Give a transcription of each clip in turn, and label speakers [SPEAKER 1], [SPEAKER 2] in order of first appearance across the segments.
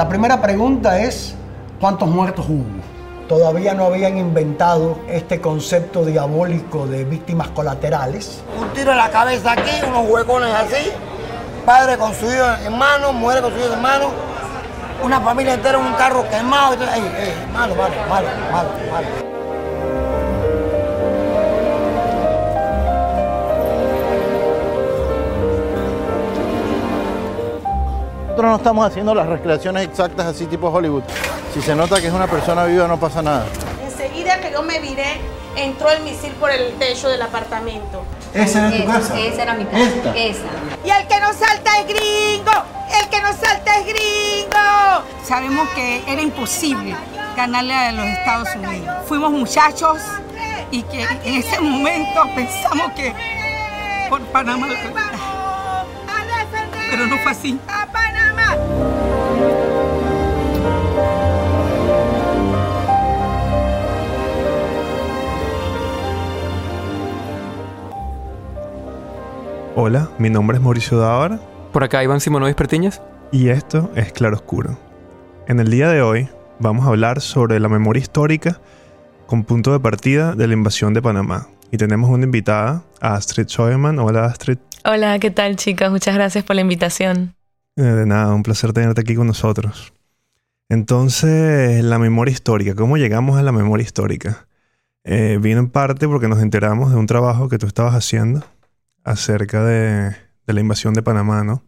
[SPEAKER 1] La primera pregunta es, ¿cuántos muertos hubo? Todavía no habían inventado este concepto diabólico de víctimas colaterales.
[SPEAKER 2] Un tiro en la cabeza aquí, unos huecones así, padre con su hijo en mano, mujer con su hijo en mano, una familia entera en un carro quemado. Ey, malo, malo, malo, malo, malo.
[SPEAKER 3] Nosotros no estamos haciendo las recreaciones exactas así tipo Hollywood. Si se nota que es una persona viva no pasa nada.
[SPEAKER 4] Enseguida que yo me viré, entró el misil por el techo del apartamento.
[SPEAKER 1] ¿Esa era tu casa?
[SPEAKER 5] Esa era mi casa.
[SPEAKER 1] Esta.
[SPEAKER 5] Esa.
[SPEAKER 4] Y el que no salta es gringo, el que no salta es gringo.
[SPEAKER 6] Sabemos que era imposible ganarle a los Estados Unidos. Fuimos muchachos y que en ese momento pensamos que por Panamá la. Pero no fue así.
[SPEAKER 7] Hola, mi nombre es Mauricio Dávara
[SPEAKER 8] Por acá Iván Simonovis Pertiñas.
[SPEAKER 7] y esto es Claroscuro. En el día de hoy vamos a hablar sobre la memoria histórica con punto de partida de la invasión de Panamá. Y tenemos una invitada, Astrid Schoeman. Hola Astrid.
[SPEAKER 9] Hola, ¿qué tal chicas? Muchas gracias por la invitación.
[SPEAKER 7] Eh, de nada, un placer tenerte aquí con nosotros. Entonces, la memoria histórica. ¿Cómo llegamos a la memoria histórica? Eh, vino en parte porque nos enteramos de un trabajo que tú estabas haciendo acerca de, la invasión de Panamá, ¿no?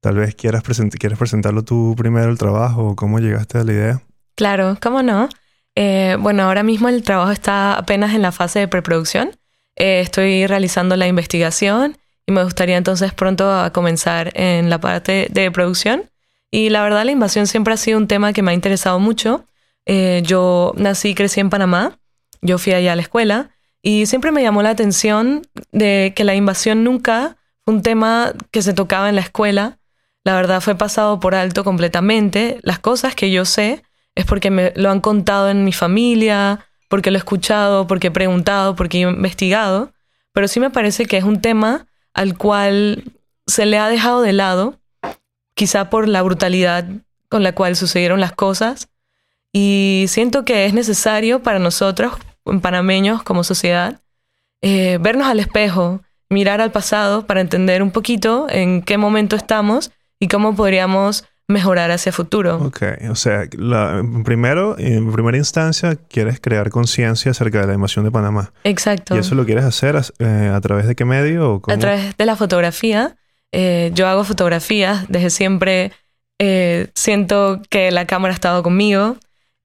[SPEAKER 7] Tal vez quieras, quieres presentarlo tú primero el trabajo cómo llegaste a la idea.
[SPEAKER 9] Claro, ¿cómo no? Eh, bueno, ahora mismo el trabajo está apenas en la fase de preproducción. Eh, estoy realizando la investigación y me gustaría entonces pronto comenzar en la parte de producción. Y la verdad la invasión siempre ha sido un tema que me ha interesado mucho. Eh, yo nací y crecí en Panamá, yo fui allá a la escuela y siempre me llamó la atención de que la invasión nunca fue un tema que se tocaba en la escuela. La verdad fue pasado por alto completamente. Las cosas que yo sé es porque me lo han contado en mi familia, porque lo he escuchado, porque he preguntado, porque he investigado. Pero sí me parece que es un tema al cual se le ha dejado de lado, quizá por la brutalidad con la cual sucedieron las cosas. Y siento que es necesario para nosotros, panameños como sociedad, eh, vernos al espejo, mirar al pasado para entender un poquito en qué momento estamos y cómo podríamos mejorar hacia futuro.
[SPEAKER 7] Ok, o sea, la- primero, en primera instancia, quieres crear conciencia acerca de la invasión de Panamá.
[SPEAKER 9] Exacto.
[SPEAKER 7] ¿Y eso lo quieres hacer eh, a través de qué medio? O cómo?
[SPEAKER 9] A través de la fotografía. Eh, yo hago fotografías desde siempre. eh, siento que la cámara ha estado conmigo.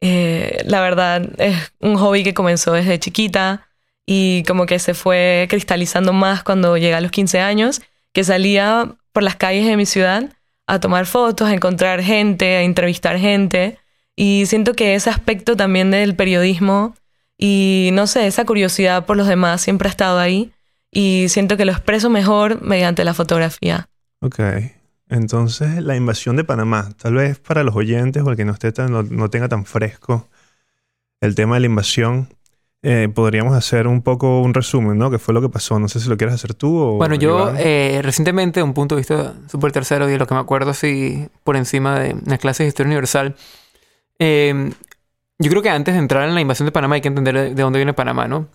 [SPEAKER 9] La verdad es un hobby que comenzó desde chiquita y como que se fue cristalizando más cuando llegué a los 15 años, que salía por las calles de mi ciudad a tomar fotos, a encontrar gente, a entrevistar gente. Y siento que ese aspecto también del periodismo y no sé, esa curiosidad por los demás siempre ha estado ahí y siento que lo expreso mejor mediante la fotografía.
[SPEAKER 7] Ok. Entonces, la invasión de Panamá, tal vez para los oyentes o el que no, esté tan, no, no tenga tan fresco el tema de la invasión, eh, podríamos hacer un poco un resumen, ¿no? ¿Qué fue lo que pasó? No sé si lo quieres hacer tú o...
[SPEAKER 8] Bueno, yo eh, recientemente, un punto de vista súper tercero y de lo que me acuerdo así por encima de las clases de Historia Universal, eh, yo creo que antes de entrar en la invasión de Panamá hay que entender de dónde viene Panamá, ¿no?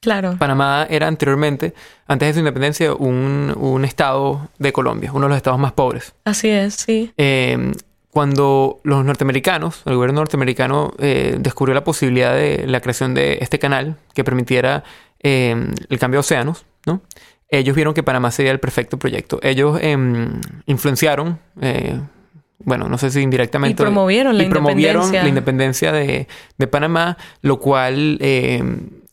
[SPEAKER 9] Claro.
[SPEAKER 8] Panamá era anteriormente, antes de su independencia, un, un estado de Colombia, uno de los estados más pobres.
[SPEAKER 9] Así es, sí.
[SPEAKER 8] Eh, cuando los norteamericanos, el gobierno norteamericano eh, descubrió la posibilidad de la creación de este canal que permitiera eh, el cambio de océanos, ¿no? Ellos vieron que Panamá sería el perfecto proyecto. Ellos em, influenciaron, eh, bueno, no sé si indirectamente.
[SPEAKER 9] Y promovieron la
[SPEAKER 8] y promovieron
[SPEAKER 9] independencia.
[SPEAKER 8] la independencia de, de Panamá, lo cual, eh,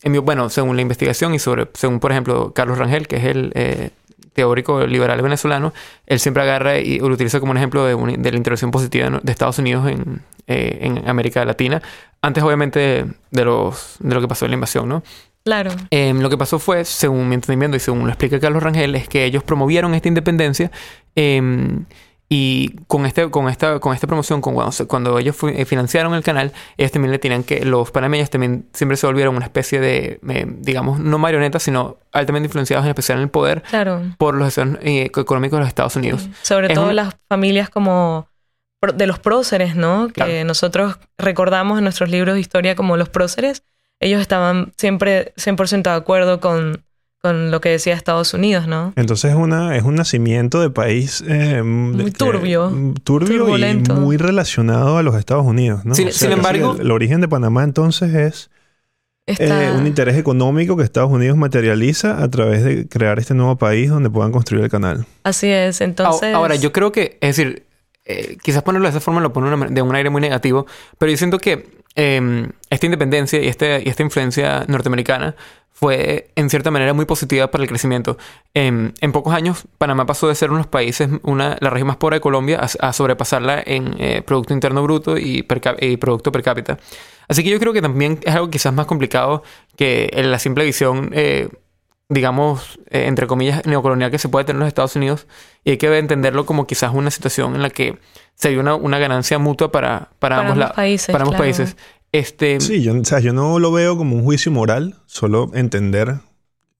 [SPEAKER 8] en mi- bueno, según la investigación y sobre, según por ejemplo Carlos Rangel, que es el eh, teórico liberal venezolano, él siempre agarra y lo utiliza como un ejemplo de, un- de la intervención positiva de Estados Unidos en, eh, en América Latina, antes obviamente de, de los, de lo que pasó en la invasión, ¿no?
[SPEAKER 9] Claro.
[SPEAKER 8] Eh, lo que pasó fue, según mi entendimiento y según lo explica Carlos Rangel, es que ellos promovieron esta independencia eh, y con, este, con, esta, con esta promoción, con, cuando, ellos eh, financiaron el canal, ellos también le tenían que, los panameños también siempre se volvieron una especie de, eh, digamos, no marionetas, sino altamente influenciados en especial en el poder
[SPEAKER 9] Claro.
[SPEAKER 8] por los deseos eh, económicos de los Estados Unidos.
[SPEAKER 9] Sobre
[SPEAKER 8] Es
[SPEAKER 9] todo
[SPEAKER 8] un-
[SPEAKER 9] las familias como de los próceres, ¿no? Que
[SPEAKER 8] Claro.
[SPEAKER 9] nosotros recordamos en nuestros libros de historia como los próceres. Ellos estaban siempre 100% de acuerdo con, con lo que decía Estados Unidos, ¿no?
[SPEAKER 7] Entonces es, una, es un nacimiento de país eh,
[SPEAKER 9] Muy
[SPEAKER 7] que-
[SPEAKER 9] turbio,
[SPEAKER 7] turbio y muy relacionado a los Estados Unidos. ¿no?
[SPEAKER 8] Sin- sin embargo-
[SPEAKER 7] el, el origen de Panamá entonces es
[SPEAKER 9] Está-
[SPEAKER 7] eh, un interés económico que Estados Unidos materializa a través de crear este nuevo país donde puedan construir el canal.
[SPEAKER 9] Así es, entonces...
[SPEAKER 8] Ahora, yo creo que, es decir, eh, quizás ponerlo de esa forma lo pone una- de un aire muy negativo, pero yo siento que eh, esta independencia y, este, y esta influencia norteamericana fue en cierta manera muy positiva para el crecimiento. En, en pocos años, Panamá pasó de ser uno de los países, una, la región más pobre de Colombia, a, a sobrepasarla en eh, Producto Interno Bruto y, per y Producto Per cápita. Así que yo creo que también es algo quizás más complicado que la simple visión, eh, digamos, eh, entre comillas, neocolonial que se puede tener en los Estados Unidos. Y hay que entenderlo como quizás una situación en la que se dio una, una ganancia mutua para, para,
[SPEAKER 9] Para
[SPEAKER 8] ambos,
[SPEAKER 9] países,
[SPEAKER 8] Para ambos
[SPEAKER 9] claro.
[SPEAKER 8] países. Este,
[SPEAKER 7] Sí, yo, o sea, yo no lo veo como un juicio moral, solo entender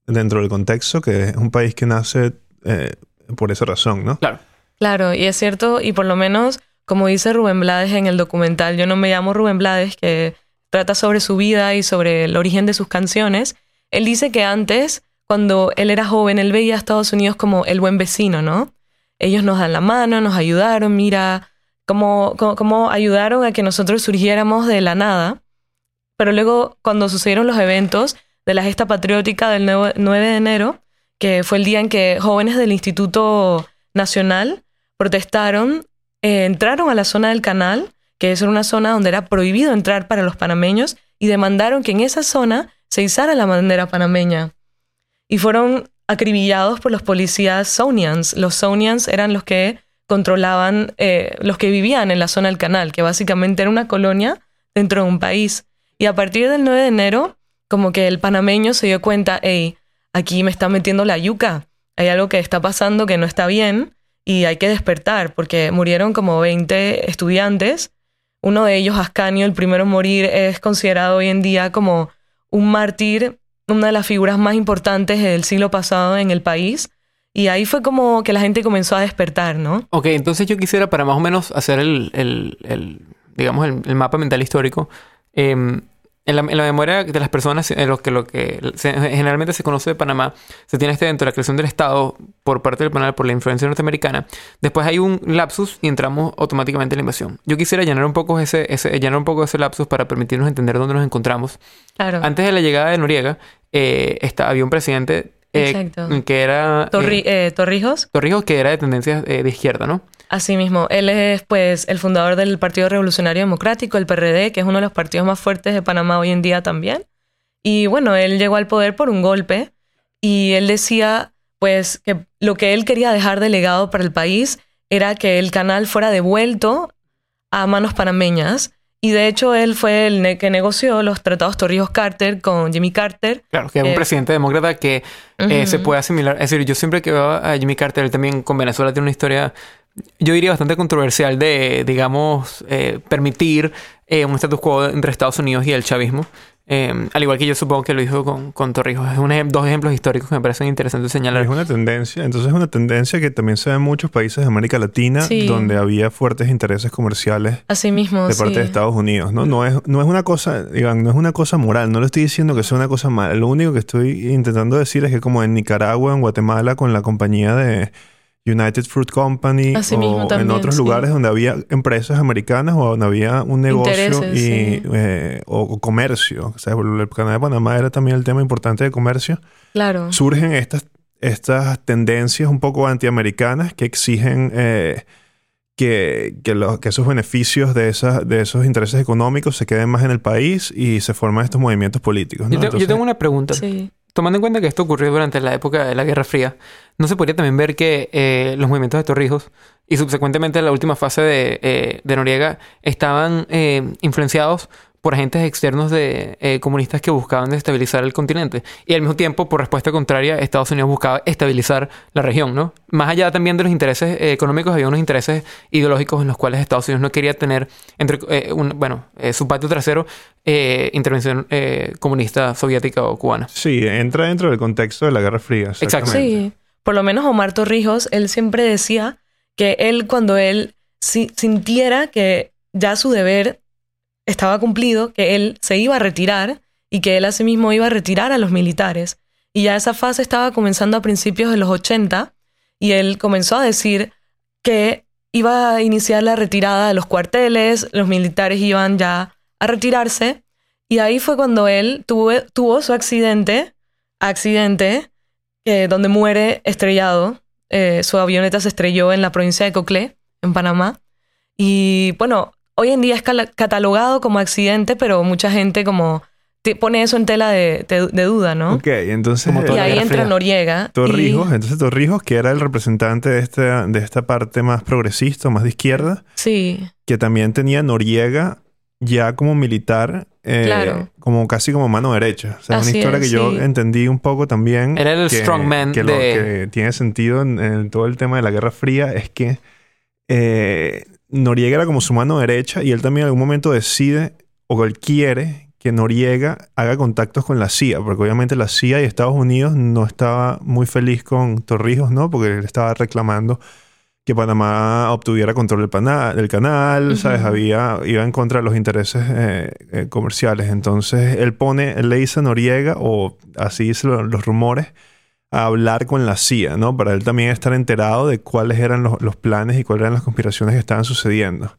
[SPEAKER 7] dentro del contexto que es un país que nace eh, por esa razón, ¿no?
[SPEAKER 8] Claro.
[SPEAKER 9] Claro, y es cierto, y por lo menos, como dice Rubén Blades en el documental, yo no me llamo Rubén Blades, que trata sobre su vida y sobre el origen de sus canciones. Él dice que antes, cuando él era joven, él veía a Estados Unidos como el buen vecino, ¿no? Ellos nos dan la mano, nos ayudaron, mira cómo, cómo, ayudaron a que nosotros surgiéramos de la nada. Pero luego, cuando sucedieron los eventos de la gesta patriótica del 9 9 de enero, que fue el día en que jóvenes del Instituto Nacional protestaron, eh, entraron a la zona del canal, que es una zona donde era prohibido entrar para los panameños, y demandaron que en esa zona se izara la bandera panameña. Y fueron acribillados por los policías Sonians. Los Sonians eran los que controlaban, eh, los que vivían en la zona del canal, que básicamente era una colonia dentro de un país. Y a partir del 9 de enero, como que el panameño se dio cuenta, hey, aquí me está metiendo la yuca, hay algo que está pasando que no está bien y hay que despertar, porque murieron como 20 estudiantes. Uno de ellos, Ascanio, el primero en morir, es considerado hoy en día como un mártir, una de las figuras más importantes del siglo pasado en el país. Y ahí fue como que la gente comenzó a despertar, ¿no?
[SPEAKER 8] Ok, entonces yo quisiera para más o menos hacer el, el- el, digamos, el, el mapa mental histórico. em, en, la, en la memoria de las personas, en lo que, lo que se- generalmente se conoce de Panamá, se tiene este evento, la creación del Estado por parte del penal por la influencia norteamericana. Después hay un lapsus y entramos automáticamente en la invasión. Yo quisiera llenar un poco ese, ese, llenar un poco ese lapsus para permitirnos entender dónde nos encontramos.
[SPEAKER 9] Claro.
[SPEAKER 8] Antes de la llegada de Noriega, eh, había un presidente eh,
[SPEAKER 9] Exacto.
[SPEAKER 8] que era...
[SPEAKER 9] Torri-
[SPEAKER 8] eh,
[SPEAKER 9] eh, Torrijos,
[SPEAKER 8] Torrijos, que era de tendencia de izquierda, ¿no?
[SPEAKER 9] así mismo. Él es pues el fundador del Partido Revolucionario Democrático, el PRD, que es uno de los partidos más fuertes de Panamá hoy en día también. Y bueno, él llegó al poder por un golpe y él decía pues que lo que él quería dejar de legado para el país era que el canal fuera devuelto a manos panameñas. Y de hecho él fue el que negoció los tratados Torrijos-Carter con Jimmy Carter.
[SPEAKER 8] Claro, que es un
[SPEAKER 9] Eh,
[SPEAKER 8] presidente demócrata que eh, se puede asimilar. Es decir, yo siempre que veo a Jimmy Carter, él también con Venezuela tiene una historia, yo diría bastante controversial de, digamos, eh, permitir eh, un status quo entre Estados Unidos y el chavismo. Eh, al igual que yo supongo que lo hizo con, con Torrijos. Es un dos ejemplos históricos que me parecen interesantes señalar.
[SPEAKER 7] Es una tendencia, entonces es una tendencia que también se da en muchos países de América Latina
[SPEAKER 9] Sí.
[SPEAKER 7] donde había fuertes intereses comerciales
[SPEAKER 9] Así mismo,
[SPEAKER 7] de parte
[SPEAKER 9] sí.
[SPEAKER 7] de Estados Unidos, ¿no? No es, no es una cosa, digan, no es una cosa moral, no le estoy diciendo que sea una cosa mala. Lo único que estoy intentando decir es que como en Nicaragua, en Guatemala, con la compañía de United Fruit Company
[SPEAKER 9] Así
[SPEAKER 7] o
[SPEAKER 9] mismo
[SPEAKER 7] en otros
[SPEAKER 9] sí.
[SPEAKER 7] lugares donde había empresas americanas o donde había un negocio
[SPEAKER 9] Intereses,
[SPEAKER 7] y,
[SPEAKER 9] sí.
[SPEAKER 7] eh, o, o comercio. O sea, el canal de Panamá era también el tema importante de comercio
[SPEAKER 9] Claro.
[SPEAKER 7] surgen estas, estas tendencias un poco antiamericanas que exigen eh, que, que, los- que esos beneficios de, esas, de esos intereses económicos se queden más en el país y se forman estos movimientos políticos. ¿no?
[SPEAKER 8] Yo, te- yo tengo una pregunta.
[SPEAKER 9] Sí.
[SPEAKER 8] Tomando en cuenta que esto ocurrió durante la época de la Guerra Fría, ¿no se podría también ver que eh, los movimientos de Torrijos y subsecuentemente la última fase de, eh, de Noriega estaban eh, influenciados por agentes externos de eh, comunistas que buscaban desestabilizar el continente? Y al mismo tiempo, por respuesta contraria, Estados Unidos buscaba estabilizar la región, ¿no? Más allá también de los intereses eh, económicos, había unos intereses ideológicos en los cuales Estados Unidos no quería tener, entre, eh, un- bueno, eh, su patio trasero, eh, intervención eh, comunista soviética o cubana.
[SPEAKER 7] Sí, entra dentro del contexto de la Guerra Fría.
[SPEAKER 8] Exacto.
[SPEAKER 7] exactamente.
[SPEAKER 9] Sí, por lo menos Omar Torrijos, él siempre decía que él cuando él si- sintiera que ya su deber estaba cumplido, que él se iba a retirar y que él asimismo iba a retirar a los militares. Y ya esa fase estaba comenzando a principios de los 80 y él comenzó a decir que iba a iniciar la retirada de los cuarteles, los militares iban ya a retirarse y ahí fue cuando él tuvo, tuvo su accidente, accidente, eh, donde muere estrellado. Eh, su avioneta se estrelló en la provincia de Coclé, en Panamá. Y bueno, hoy en día es catalogado como accidente, pero mucha gente como te pone eso en tela de, de- de duda, ¿no?
[SPEAKER 7] Ok, entonces...
[SPEAKER 9] Y ahí entra
[SPEAKER 8] Fría.
[SPEAKER 9] Noriega. y-
[SPEAKER 7] Torrijos, entonces Torrijos, que era el representante de esta, de esta parte más progresista, más de izquierda,
[SPEAKER 9] Sí,
[SPEAKER 7] que también tenía Noriega ya como militar, eh,
[SPEAKER 9] Claro.
[SPEAKER 7] como casi como mano derecha. O sea, una
[SPEAKER 9] Así
[SPEAKER 7] historia
[SPEAKER 9] es,
[SPEAKER 7] que yo
[SPEAKER 9] sí.
[SPEAKER 7] entendí un poco también.
[SPEAKER 8] Era el
[SPEAKER 7] que,
[SPEAKER 8] strongman
[SPEAKER 7] que lo
[SPEAKER 8] de-
[SPEAKER 7] que tiene sentido en, en todo el tema de la Guerra Fría es que eh, Noriega era como su mano derecha y él también en algún momento decide, o él quiere, que Noriega haga contactos con la CIA, porque obviamente la CIA y Estados Unidos no estaba muy feliz con Torrijos, ¿no? Porque él estaba reclamando que Panamá obtuviera control del, canal, ¿sabes? Había, iba en contra de los intereses eh, eh, comerciales. Entonces él pone, él le dice a Noriega, o así dicen lo- los rumores, a hablar con la CIA, ¿no? Para él también estar enterado de cuáles eran los, los planes y cuáles eran las conspiraciones que estaban sucediendo.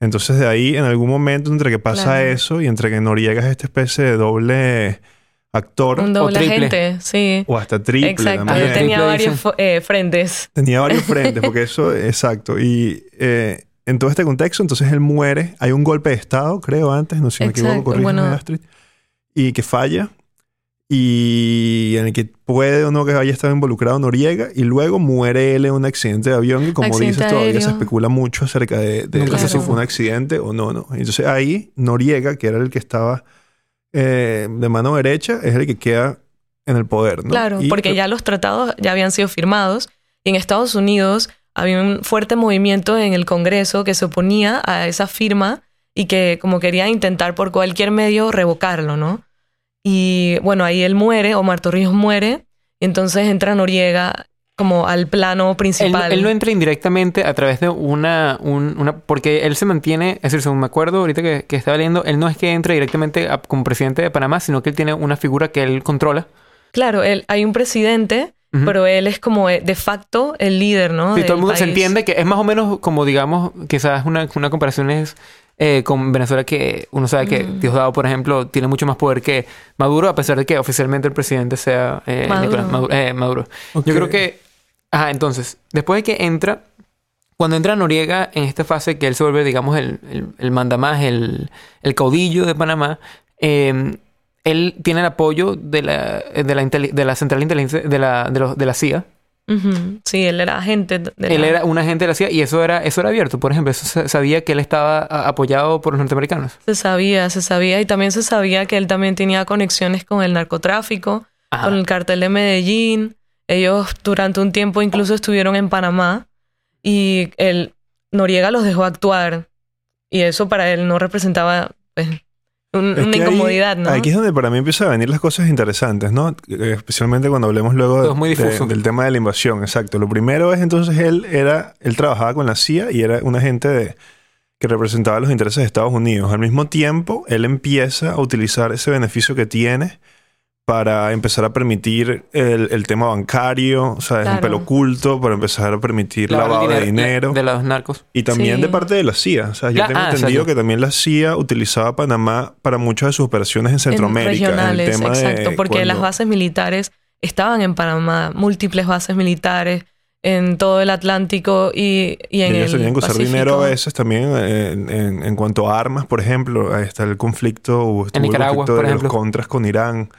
[SPEAKER 7] Entonces de ahí, en algún momento, entre que pasa
[SPEAKER 9] Claro.
[SPEAKER 7] eso y entre que Noriega es esta especie de doble actor
[SPEAKER 9] un doble
[SPEAKER 8] triple.
[SPEAKER 9] agente, sí.
[SPEAKER 7] o hasta triple
[SPEAKER 9] Exacto,
[SPEAKER 7] también.
[SPEAKER 9] él tenía
[SPEAKER 8] Triple
[SPEAKER 9] varios eh, frentes.
[SPEAKER 7] Tenía varios frentes, porque eso, exacto. Y eh, en todo este contexto, entonces él muere. Hay un golpe de Estado, creo, antes, no sé si me equivoco, corrígeme,
[SPEAKER 9] bueno.
[SPEAKER 7] Astrid. Y que falla. Y en el que puede o no que haya estado involucrado Noriega. Y luego muere él en un accidente de avión. Y como
[SPEAKER 9] Accidente
[SPEAKER 7] dices, todavía se especula mucho acerca de, de
[SPEAKER 8] Nunca
[SPEAKER 9] se
[SPEAKER 7] si fue un accidente o no, no. Entonces ahí, Noriega, que era el que estaba eh, de mano derecha, es el que queda en el poder, ¿no?
[SPEAKER 9] Claro,
[SPEAKER 7] Y-
[SPEAKER 9] porque ya los tratados ya habían sido firmados y en Estados Unidos había un fuerte movimiento en el Congreso que se oponía a esa firma y que como quería intentar por cualquier medio revocarlo, ¿no? Y bueno, ahí él muere, Omar Torrijos muere, y entonces entra Noriega como al plano
[SPEAKER 8] Él,
[SPEAKER 9] principal.
[SPEAKER 8] él no entra indirectamente a través de una, un- una... Porque él se mantiene... Es decir, según me acuerdo ahorita que, que estaba leyendo, él no es que entre directamente a- como presidente de Panamá, sino que él tiene una figura que él controla.
[SPEAKER 9] Claro, él, hay un presidente, pero él es como eh, de facto el líder, ¿no?
[SPEAKER 8] Sí,
[SPEAKER 9] del
[SPEAKER 8] todo el mundo se entiende que es más o menos como, digamos, quizás una, una comparación es eh, con Venezuela que uno sabe que
[SPEAKER 9] Mm.
[SPEAKER 8] Diosdado, por ejemplo, tiene mucho más poder que Maduro, a pesar de que oficialmente el presidente sea eh,
[SPEAKER 9] Maduro.
[SPEAKER 8] Nicolás Maduro. eh, Maduro. Yo creo que... Ajá, entonces, después de que entra... Cuando entra Noriega en esta fase que él se vuelve, digamos, el, el, el mandamás, el, el caudillo de Panamá, eh, él tiene el apoyo de la, de la, inteli- de la central de inteligencia de la, de los- de la CIA,
[SPEAKER 9] Sí, él era agente de
[SPEAKER 8] él
[SPEAKER 9] la-
[SPEAKER 8] era un agente de la CIA y eso era, eso era abierto. Por ejemplo, eso se- sabía que él estaba apoyado por los norteamericanos.
[SPEAKER 9] Se sabía, se sabía y también se sabía que él también tenía conexiones con el narcotráfico,
[SPEAKER 8] Ajá.
[SPEAKER 9] con el cartel de Medellín. Ellos durante un tiempo incluso estuvieron en Panamá y el Noriega los dejó actuar y eso para él no representaba pues, un- una
[SPEAKER 7] ahí-
[SPEAKER 9] incomodidad, ¿no?
[SPEAKER 7] Aquí es donde para mí empiezan a venir las cosas interesantes, ¿no? Eh, Especialmente cuando hablemos luego de-
[SPEAKER 8] muy
[SPEAKER 7] de- del tema de la invasión, exacto. Lo primero es entonces él era, él trabajaba con la CIA y era un agente de- que representaba los intereses de Estados Unidos. Al mismo tiempo, él empieza a utilizar ese beneficio que tiene para empezar a permitir el, el tema bancario, o sea, es un
[SPEAKER 9] Claro.
[SPEAKER 7] pelo oculto, para empezar a permitir
[SPEAKER 8] Lavar el
[SPEAKER 7] lavado de dinero.
[SPEAKER 8] De, los narcos.
[SPEAKER 7] Y también
[SPEAKER 9] Sí.
[SPEAKER 7] de parte de la CIA. O sea, yo
[SPEAKER 8] La-
[SPEAKER 7] tengo
[SPEAKER 8] ah,
[SPEAKER 7] entendido que también la CIA utilizaba Panamá para muchas de sus operaciones en
[SPEAKER 9] En
[SPEAKER 7] Centroamérica. en el tema de
[SPEAKER 9] exacto, porque las bases militares estaban en Panamá, múltiples bases militares en todo el Atlántico y, y en
[SPEAKER 7] ellos
[SPEAKER 9] el
[SPEAKER 7] tenían que usar
[SPEAKER 9] Pacífico.
[SPEAKER 7] dinero a veces también en, en- en cuanto a armas, por ejemplo. Ahí está el conflicto, hubo- el
[SPEAKER 8] Nicaragua,
[SPEAKER 7] conflicto
[SPEAKER 8] por
[SPEAKER 7] de
[SPEAKER 8] ejemplo.
[SPEAKER 7] los contras con Irán,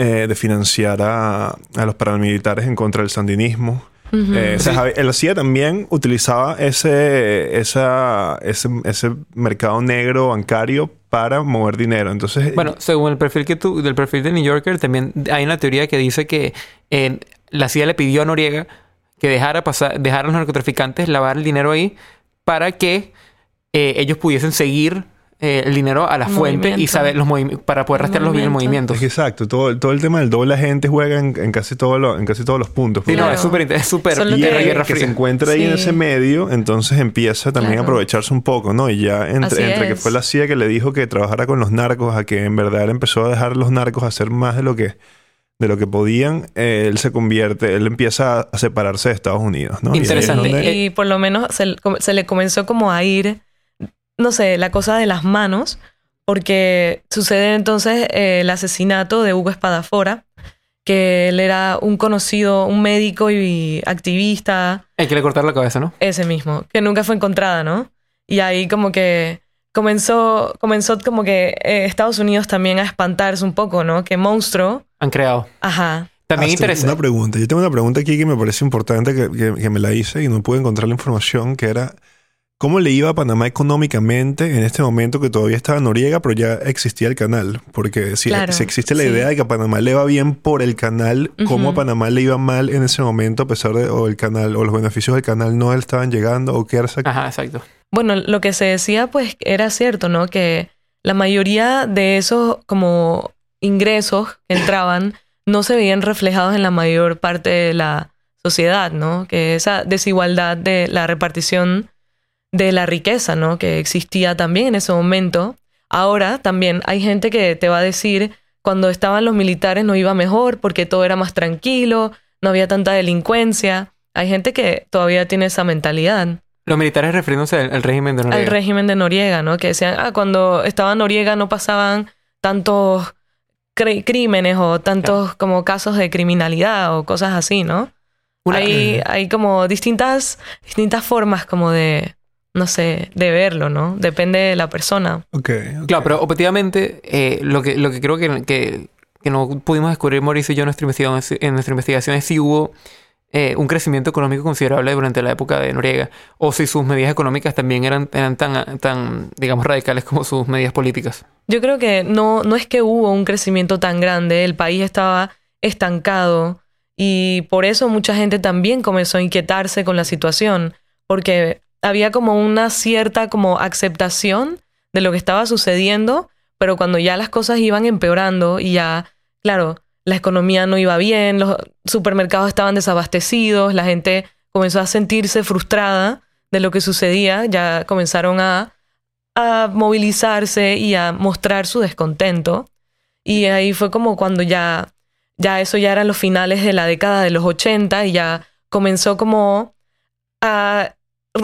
[SPEAKER 7] eh, de financiar a, a los paramilitares en contra del sandinismo.
[SPEAKER 9] Ujú.
[SPEAKER 7] Eh, o sea, Javi- la CIA también utilizaba ese, esa, ese, ese mercado negro bancario para mover dinero. Entonces,
[SPEAKER 8] Bueno, según el perfil que tú, del perfil de New Yorker, también hay una teoría que dice que eh, la CIA le pidió a Noriega que dejara pasar, dejara a los narcotraficantes lavar el dinero ahí para que eh, ellos pudiesen seguir eh, el dinero a la fuente y saber los movimientos para poder rastrear los
[SPEAKER 9] movimiento.
[SPEAKER 8] movimientos.
[SPEAKER 7] Es que exacto, todo, todo el tema del doble agente juega en, en casi, todo lo- en casi todos los puntos.
[SPEAKER 8] Sí, no, es súper es súper
[SPEAKER 7] y
[SPEAKER 9] que-
[SPEAKER 8] guerra,
[SPEAKER 7] que se encuentra ahí en ese medio, entonces empieza también a aprovecharse un poco, ¿no? Y ya entre, entre que fue la CIA que le dijo que trabajara con los narcos, a que en verdad él empezó a dejar los narcos hacer más de lo que de lo que podían, eh, él se convierte, él empieza a separarse de Estados Unidos, ¿no? Y ahí es
[SPEAKER 8] Interesante.
[SPEAKER 7] donde-
[SPEAKER 9] Y, por lo menos se, se le comenzó como a ir, no sé, la cosa de las manos, porque sucede entonces eh, el asesinato de Hugo Espadafora, que él era un conocido, un médico y activista,
[SPEAKER 8] Hay que le cortar la cabeza, ¿no?
[SPEAKER 9] ese mismo, que nunca fue encontrada, ¿no? Y ahí como que comenzó, comenzó como que eh, Estados Unidos también a espantarse un poco, ¿no? Que monstruo,
[SPEAKER 8] Han creado.
[SPEAKER 9] ajá,
[SPEAKER 8] También
[SPEAKER 7] Hasta
[SPEAKER 8] interesa.
[SPEAKER 7] Una pregunta. Yo tengo una pregunta aquí que me parece importante que, que- que me la hice y no pude encontrar la información, que era cómo le iba a Panamá económicamente en este momento que todavía estaba Noriega, pero ya existía el canal. Porque si,
[SPEAKER 9] Claro,
[SPEAKER 7] si existe la
[SPEAKER 9] sí.
[SPEAKER 7] idea de que a Panamá le va bien por el canal, ¿cómo a. Panamá le iba mal en ese momento a pesar de o el canal o los beneficios del canal no le estaban llegando o qué era esa-
[SPEAKER 8] Ajá, exacto.
[SPEAKER 9] Bueno, lo que se decía pues era cierto, ¿no? Que la mayoría de esos como ingresos que entraban no se veían reflejados en la mayor parte de la sociedad, ¿no? Que esa desigualdad de la repartición de la riqueza, ¿no? Que existía también en ese momento. Ahora también hay gente que te va a decir cuando estaban los militares no iba mejor porque todo era más tranquilo, no había tanta delincuencia. Hay gente que todavía tiene esa mentalidad
[SPEAKER 8] Los militares refiriéndose al, al régimen de Noriega.
[SPEAKER 9] al régimen de Noriega, ¿no? Que decían, ah, cuando estaba Noriega no pasaban tantos crímenes o tantos como casos de criminalidad o cosas así, ¿no?
[SPEAKER 8] Una-
[SPEAKER 9] hay, hay como distintas, distintas formas como de, no sé, de verlo, ¿no? Depende de la persona.
[SPEAKER 7] Ok, ok.
[SPEAKER 8] Claro, pero objetivamente, eh, lo, que, lo que creo que, que, que no pudimos descubrir Mauricio y yo en nuestra investigación, es- en nuestra investigación es si hubo eh, un crecimiento económico considerable durante la época de Noriega, o si sus medidas económicas también eran, eran tan, tan, digamos, radicales como sus medidas políticas.
[SPEAKER 9] Yo creo que no, no es que hubo un crecimiento tan grande, el país estaba estancado y por eso mucha gente también comenzó a inquietarse con la situación, porque había como una cierta como aceptación de lo que estaba sucediendo, pero cuando ya las cosas iban empeorando y ya, claro, la economía no iba bien, los supermercados estaban desabastecidos, la gente comenzó a sentirse frustrada de lo que sucedía, ya comenzaron a a movilizarse y a mostrar su descontento. Y ahí fue como cuando ya, ya eso ya eran los finales de la década de los 80 y ya comenzó como a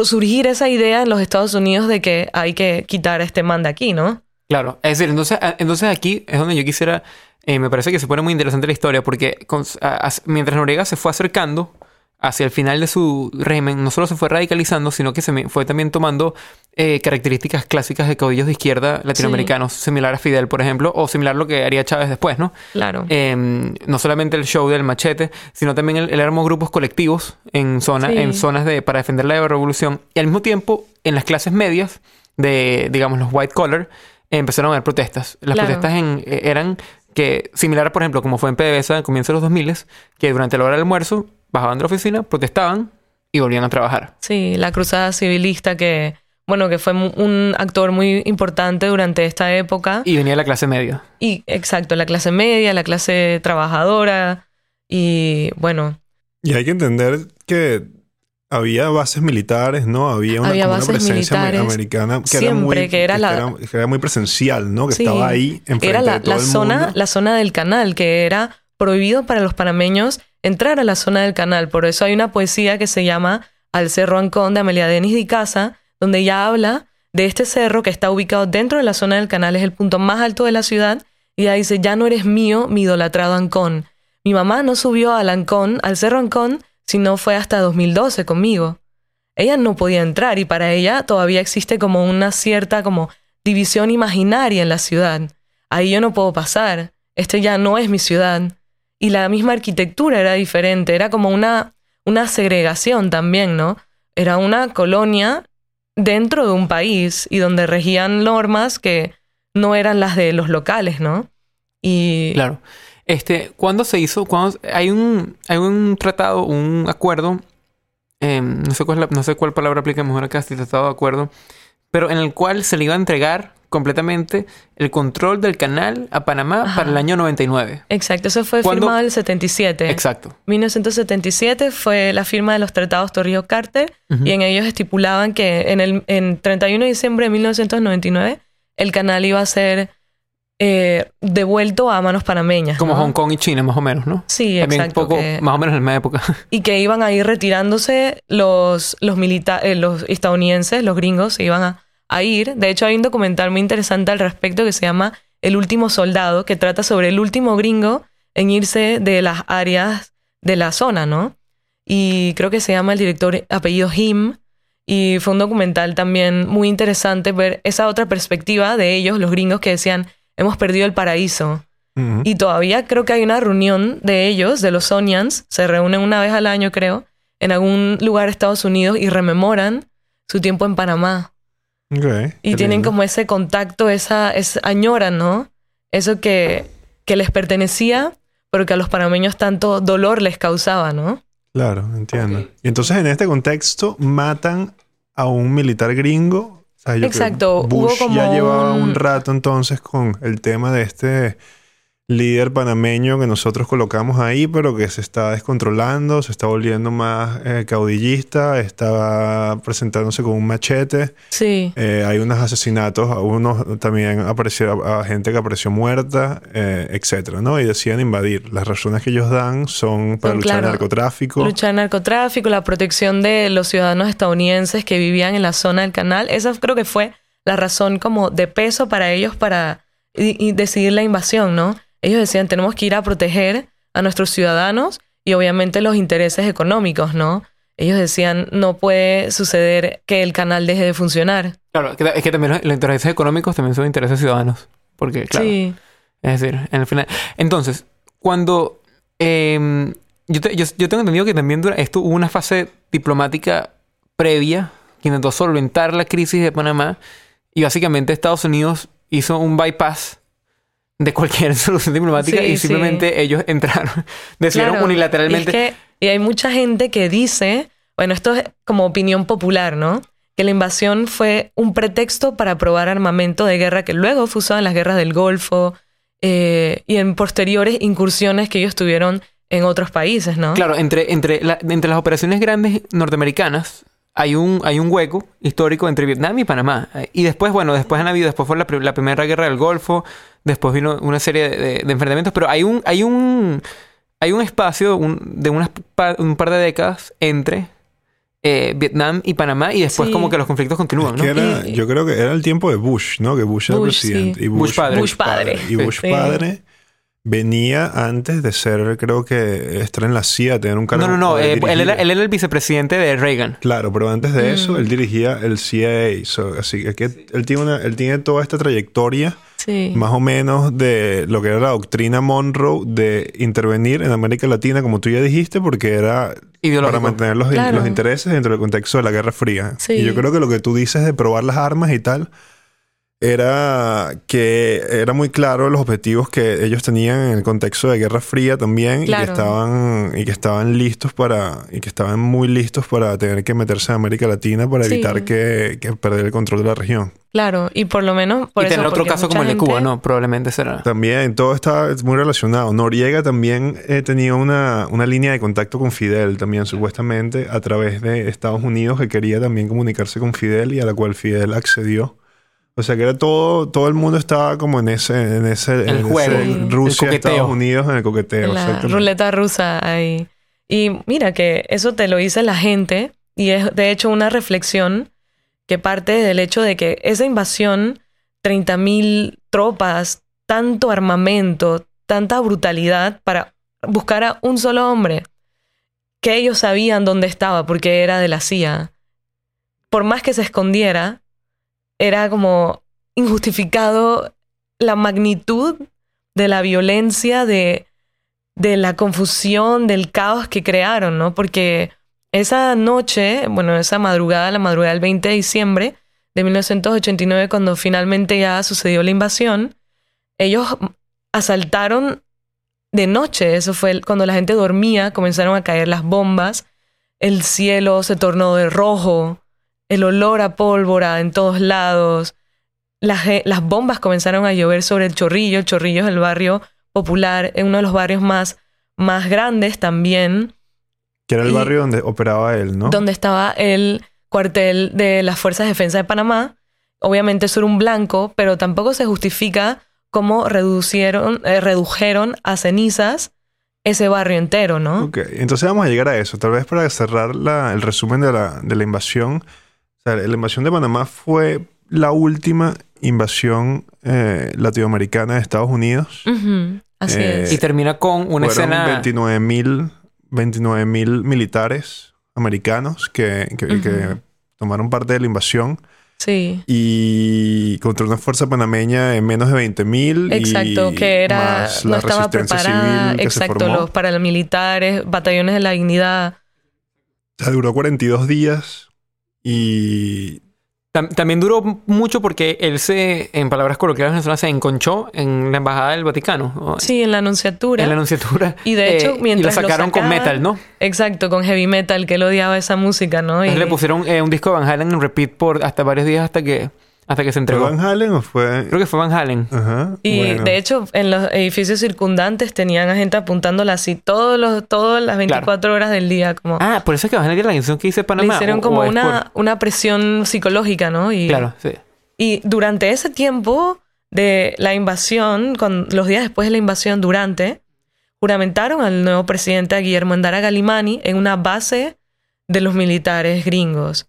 [SPEAKER 9] surgir esa idea en los Estados Unidos de que hay que quitar este man de aquí, ¿no?
[SPEAKER 8] Claro, es decir, entonces, entonces aquí es donde yo quisiera, eh, me parece que se pone muy interesante la historia, porque con- mientras Noriega se fue acercando hacia el final de su régimen, no solo se fue radicalizando, sino que se fue también tomando eh, características clásicas de caudillos de izquierda latinoamericanos, similar a Fidel, por ejemplo, o similar a lo que haría Chávez después, ¿no?
[SPEAKER 9] Claro.
[SPEAKER 8] Eh, no solamente el show del machete, sino también él, él armó grupos colectivos en, zona,
[SPEAKER 9] Sí.
[SPEAKER 8] en zonas de, para defender la revolución. Y al mismo tiempo, en las clases medias, de, digamos, los white collar, empezaron a haber protestas. Las
[SPEAKER 9] Claro.
[SPEAKER 8] protestas en- eh, eran que, similar, por ejemplo, como fue en PDVSA al comienzo de los 2000, que durante la hora del almuerzo bajaban de la oficina, protestaban y volvían a trabajar.
[SPEAKER 9] Sí, la cruzada civilista que, bueno, que fue un actor muy importante durante esta época.
[SPEAKER 8] Y venía la clase media.
[SPEAKER 9] Y exacto, la clase media, la clase trabajadora y bueno,
[SPEAKER 7] Y hay que entender que había bases militares, ¿no? Había una,
[SPEAKER 9] Había
[SPEAKER 7] presencia
[SPEAKER 9] militares
[SPEAKER 7] americana que era muy,
[SPEAKER 9] que era la-
[SPEAKER 7] que era muy presencial, ¿no? Que
[SPEAKER 9] Sí.
[SPEAKER 7] estaba ahí enfrente
[SPEAKER 9] era la,
[SPEAKER 7] de todo
[SPEAKER 9] la
[SPEAKER 7] el
[SPEAKER 9] zona,
[SPEAKER 7] mundo.
[SPEAKER 9] la zona del canal, que era prohibido para los panameños entrar a la zona del canal. Por eso hay una poesía que se llama Al Cerro Ancón de Amelia Denis de Casa, donde ella habla de este cerro que está ubicado dentro de la zona del canal, es el punto más alto de la ciudad, y ella dice, ya no eres mío, mi idolatrado Ancón. Mi mamá no subió al Ancón, al Cerro Ancón, sino fue hasta 2012 conmigo. Ella no podía entrar y para ella todavía existe como una cierta como división imaginaria en la ciudad. Ahí yo no puedo pasar. Este ya no es mi ciudad. Y la misma arquitectura era diferente, era como una, una segregación también, ¿no? Era una colonia dentro de un país y donde regían normas que no eran las de los locales, ¿no? Y
[SPEAKER 8] Claro. Este, ¿cuándo se hizo? ¿Cuándo- hay un hay un tratado, un acuerdo, eh, no sé cuál es la- no sé cuál palabra aplica mejor acá, si tratado de acuerdo, pero en el cual se le iba a entregar completamente el control del canal a Panamá
[SPEAKER 9] Ajá.
[SPEAKER 8] para el año 99.
[SPEAKER 9] Exacto, eso fue
[SPEAKER 8] ¿Cuándo?
[SPEAKER 9] firmado en el 77.
[SPEAKER 8] Exacto.
[SPEAKER 9] 1977 fue la firma de los tratados Torrijos-Carter y en ellos estipulaban que en el en 31 de diciembre de 1999 el canal iba a ser eh, devuelto a manos panameñas.
[SPEAKER 8] Como
[SPEAKER 9] ¿no?
[SPEAKER 8] Hong Kong y China, más o menos, ¿no?
[SPEAKER 9] Sí,
[SPEAKER 8] También
[SPEAKER 9] exacto.
[SPEAKER 8] poco,
[SPEAKER 9] que-
[SPEAKER 8] más o menos en la misma época.
[SPEAKER 9] y que iban a ir retirándose los, los, milita- eh, los estadounidenses, los gringos, se iban a, a ir. De hecho, hay un documental muy interesante al respecto que se llama El último soldado, que trata sobre el último gringo en irse de las áreas de la zona, ¿no? Y creo que se llama el director apellido Him. Y fue un documental también muy interesante ver esa otra perspectiva de ellos, los gringos, que decían, hemos perdido el paraíso. Y todavía creo que hay una reunión de ellos, de los Sonians, se reúnen una vez al año, creo, en algún lugar de Estados Unidos y rememoran su tiempo en Panamá. Y tienen
[SPEAKER 7] lindo.
[SPEAKER 9] como ese contacto, esa, es, añoran, ¿no? Eso que, que les pertenecía, pero que a los panameños tanto dolor les causaba, ¿no?
[SPEAKER 7] Claro, entiendo. Y entonces en este contexto matan a un militar gringo. Creo.
[SPEAKER 9] Exacto, hubo
[SPEAKER 7] Bush
[SPEAKER 9] como
[SPEAKER 7] ya llevaba un...
[SPEAKER 9] un-
[SPEAKER 7] rato entonces con el tema de este líder panameño que nosotros colocamos ahí, pero que se está descontrolando, se está volviendo más eh, caudillista, está presentándose con un machete.
[SPEAKER 9] Sí.
[SPEAKER 7] Eh, hay unos asesinatos, a unos también apareció a, a gente que apareció muerta, eh, etcétera, ¿no? Y decían invadir. Las razones que ellos dan son para
[SPEAKER 9] Son,
[SPEAKER 7] luchar
[SPEAKER 9] claro,
[SPEAKER 7] al narcotráfico.
[SPEAKER 9] Luchar al narcotráfico, la protección de los ciudadanos estadounidenses que vivían en la zona del canal. Esa creo que fue la razón como de peso para ellos para y, y decidir la invasión, ¿no? Ellos decían, tenemos que ir a proteger a nuestros ciudadanos y obviamente los intereses económicos, ¿no? Ellos decían, no puede suceder que el canal deje de funcionar.
[SPEAKER 8] Claro, es que también los, los intereses económicos también son intereses ciudadanos. Porque, claro,
[SPEAKER 9] Sí,
[SPEAKER 8] es decir, en el final. Entonces, cuando. eh, yo, te- yo- yo tengo entendido que también dura, esto hubo una fase diplomática previa que intentó solventar la crisis de Panamá y básicamente Estados Unidos hizo un bypass de cualquier solución diplomática
[SPEAKER 9] Sí,
[SPEAKER 8] y
[SPEAKER 9] sí.
[SPEAKER 8] simplemente ellos entraron, decidieron
[SPEAKER 9] Claro.
[SPEAKER 8] unilateralmente.
[SPEAKER 9] Y, es que- y hay mucha gente que dice, bueno, esto es como opinión popular, ¿no? Que la invasión fue un pretexto para probar armamento de guerra que luego fue usado en las guerras del Golfo eh, y en posteriores incursiones que ellos tuvieron en otros países, ¿no?
[SPEAKER 8] Claro, entre, entre, la- entre las operaciones grandes norteamericanas hay un, hay un hueco histórico entre Vietnam y Panamá. Y después, bueno, después han habido, después fue la, la primera guerra del Golfo, después vino una serie de, de- de enfrentamientos, pero hay un, hay un, hay un espacio un- de unas pa- un par de décadas entre eh, Vietnam y Panamá y después
[SPEAKER 9] Sí.
[SPEAKER 8] como que los conflictos continúan,
[SPEAKER 7] Es que
[SPEAKER 8] ¿no?
[SPEAKER 7] era-
[SPEAKER 9] Y-
[SPEAKER 7] yo creo que era el tiempo de Bush, ¿no? Que Bush era
[SPEAKER 9] Bush,
[SPEAKER 7] presidente.
[SPEAKER 9] sí.
[SPEAKER 7] Y
[SPEAKER 8] Bush padre.
[SPEAKER 9] Bush padre.
[SPEAKER 7] Y Bush
[SPEAKER 9] Sí.
[SPEAKER 7] padre venía antes de ser, creo que, estar en la CIA, tener un cargo
[SPEAKER 8] No, no, no,
[SPEAKER 7] de
[SPEAKER 8] eh, él, era, él era el vicepresidente de Reagan.
[SPEAKER 7] Claro, pero antes de
[SPEAKER 9] Mm.
[SPEAKER 7] eso, él dirigía el CIA. So, así que que él tiene, una, él tiene toda esta trayectoria,
[SPEAKER 9] Sí.
[SPEAKER 7] más o menos, de lo que era la doctrina Monroe de intervenir en América Latina, como tú ya dijiste, porque era
[SPEAKER 8] Ideológico.
[SPEAKER 7] para mantener los,
[SPEAKER 9] Claro.
[SPEAKER 7] los intereses dentro del contexto de la Guerra Fría.
[SPEAKER 9] Sí.
[SPEAKER 7] Y yo creo que lo que tú dices de probar las armas y tal, era que era muy claro los objetivos que ellos tenían en el contexto de Guerra Fría también y que estaban y que estaban listos para y que estaban muy listos para tener que meterse en América Latina para
[SPEAKER 9] Sí.
[SPEAKER 7] evitar que, que perder el control de la región.
[SPEAKER 9] Claro, y por lo menos por
[SPEAKER 8] y
[SPEAKER 9] eso,
[SPEAKER 8] tener otro caso como el de Cuba, ¿no? Probablemente será.
[SPEAKER 7] También todo está muy relacionado. Noriega también eh, tenía una, una línea de contacto con Fidel también supuestamente a través de Estados Unidos que quería también comunicarse con Fidel y a la cual Fidel accedió. O sea que era todo, todo el mundo estaba como en ese, en ese,
[SPEAKER 8] El
[SPEAKER 7] en
[SPEAKER 8] juego,
[SPEAKER 7] ese Rusia. Estados Unidos en el coqueteo.
[SPEAKER 9] la ruleta rusa ahí. Y mira que eso te lo dice la gente y es de hecho una reflexión que parte del hecho de que esa invasión, 30.000 tropas, tanto armamento, tanta brutalidad para buscar a un solo hombre, que ellos sabían dónde estaba porque era de la CIA. Por más que se escondiera, era como injustificado la magnitud de la violencia, de, de la confusión, del caos que crearon, ¿no? Porque esa noche, bueno, esa madrugada, la madrugada del 20 de diciembre de 1989, cuando finalmente ya sucedió la invasión, ellos asaltaron de noche, eso fue cuando la gente dormía, comenzaron a caer las bombas, el cielo se tornó de rojo, el olor a pólvora en todos lados, las, las bombas comenzaron a llover sobre el Chorrillo. El Chorrillo es el barrio popular, es uno de los barrios más, más grandes también,
[SPEAKER 7] Que era el
[SPEAKER 9] Y-
[SPEAKER 7] barrio donde operaba él, ¿no?
[SPEAKER 9] donde estaba el cuartel de las Fuerzas de Defensa de Panamá. Obviamente eso era un blanco, pero tampoco se justifica cómo reducieron, eh, redujeron a cenizas ese barrio entero, ¿no?
[SPEAKER 7] Ok, entonces vamos a llegar a eso. Tal vez para cerrar la- el resumen de la, de la invasión. Sea, la invasión de Panamá fue la última invasión eh, latinoamericana de Estados Unidos.
[SPEAKER 9] Así
[SPEAKER 7] Eh,
[SPEAKER 9] es.
[SPEAKER 8] Y termina con una
[SPEAKER 7] Fueron
[SPEAKER 8] escena...
[SPEAKER 7] 29 mil 29 mil militares americanos que, que-
[SPEAKER 9] Ujú.
[SPEAKER 7] que tomaron parte de la invasión
[SPEAKER 9] Sí.
[SPEAKER 7] y contra una fuerza panameña de menos de 20 mil.
[SPEAKER 9] Exacto, que era
[SPEAKER 7] más
[SPEAKER 9] no
[SPEAKER 7] la
[SPEAKER 9] estaba
[SPEAKER 7] resistencia
[SPEAKER 9] preparada,
[SPEAKER 7] civil que se
[SPEAKER 9] exacto,
[SPEAKER 7] formó.
[SPEAKER 9] los paramilitares, batallones de la dignidad.
[SPEAKER 7] O sea, duró 42 días y
[SPEAKER 8] Tam- También duró mucho porque él se, en palabras coloquiales venezolanas, se enconchó en la embajada del Vaticano. ¿no?
[SPEAKER 9] Sí, en la anunciatura.
[SPEAKER 8] En la anunciatura.
[SPEAKER 9] Y de hecho,
[SPEAKER 8] Eh,
[SPEAKER 9] mientras
[SPEAKER 8] Y lo
[SPEAKER 9] lo
[SPEAKER 8] sacaron con metal, ¿no?
[SPEAKER 9] Exacto, con heavy metal, que él odiaba esa música, ¿no? Y-
[SPEAKER 8] Entonces le pusieron eh, un disco de Van Halen en repeat por hasta varios días hasta que, hasta que se
[SPEAKER 7] ¿Fue
[SPEAKER 8] entregó.
[SPEAKER 7] Van Halen o fue...?
[SPEAKER 8] Creo que fue Van Halen.
[SPEAKER 7] Ajá,
[SPEAKER 9] Y
[SPEAKER 7] bueno.
[SPEAKER 9] de hecho, en los edificios circundantes tenían a gente apuntándola así todos los, todas las 24 horas del día. Como
[SPEAKER 8] Ah, por eso es que Van Halen la canción que hice
[SPEAKER 9] le
[SPEAKER 8] Panamá.
[SPEAKER 9] hicieron
[SPEAKER 8] o-
[SPEAKER 9] como
[SPEAKER 8] o
[SPEAKER 9] una, una presión psicológica, ¿no? Y,
[SPEAKER 8] Claro, sí.
[SPEAKER 9] y durante ese tiempo de la invasión, con, los días después de la invasión, durante, juramentaron al nuevo presidente a Guillermo Endara Galimani en una base de los militares gringos.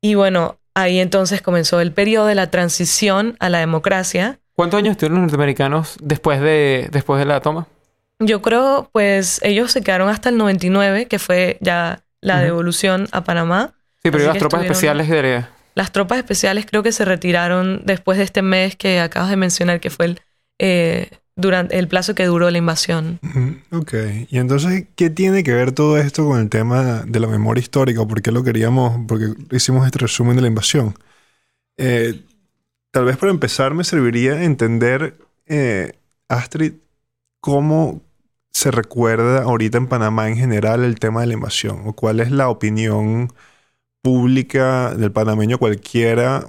[SPEAKER 9] Y bueno, ahí entonces comenzó el periodo de la transición a la democracia.
[SPEAKER 8] ¿Cuántos años estuvieron los norteamericanos después de, después de la toma?
[SPEAKER 9] Yo creo, pues ellos se quedaron hasta el 99, que fue ya la devolución a Panamá.
[SPEAKER 8] Sí, pero las tropas especiales de...
[SPEAKER 9] Las tropas especiales creo que se retiraron después de este mes que acabas de mencionar, que fue el, eh, durante el plazo que duró la invasión.
[SPEAKER 7] Ok. Y entonces, ¿qué tiene que ver todo esto con el tema de la memoria histórica? ¿Por qué lo queríamos? Porque hicimos este resumen de la invasión. Eh, tal vez para empezar me serviría entender, eh, Astrid, cómo se recuerda ahorita en Panamá en general el tema de la invasión o cuál es la opinión pública del panameño cualquiera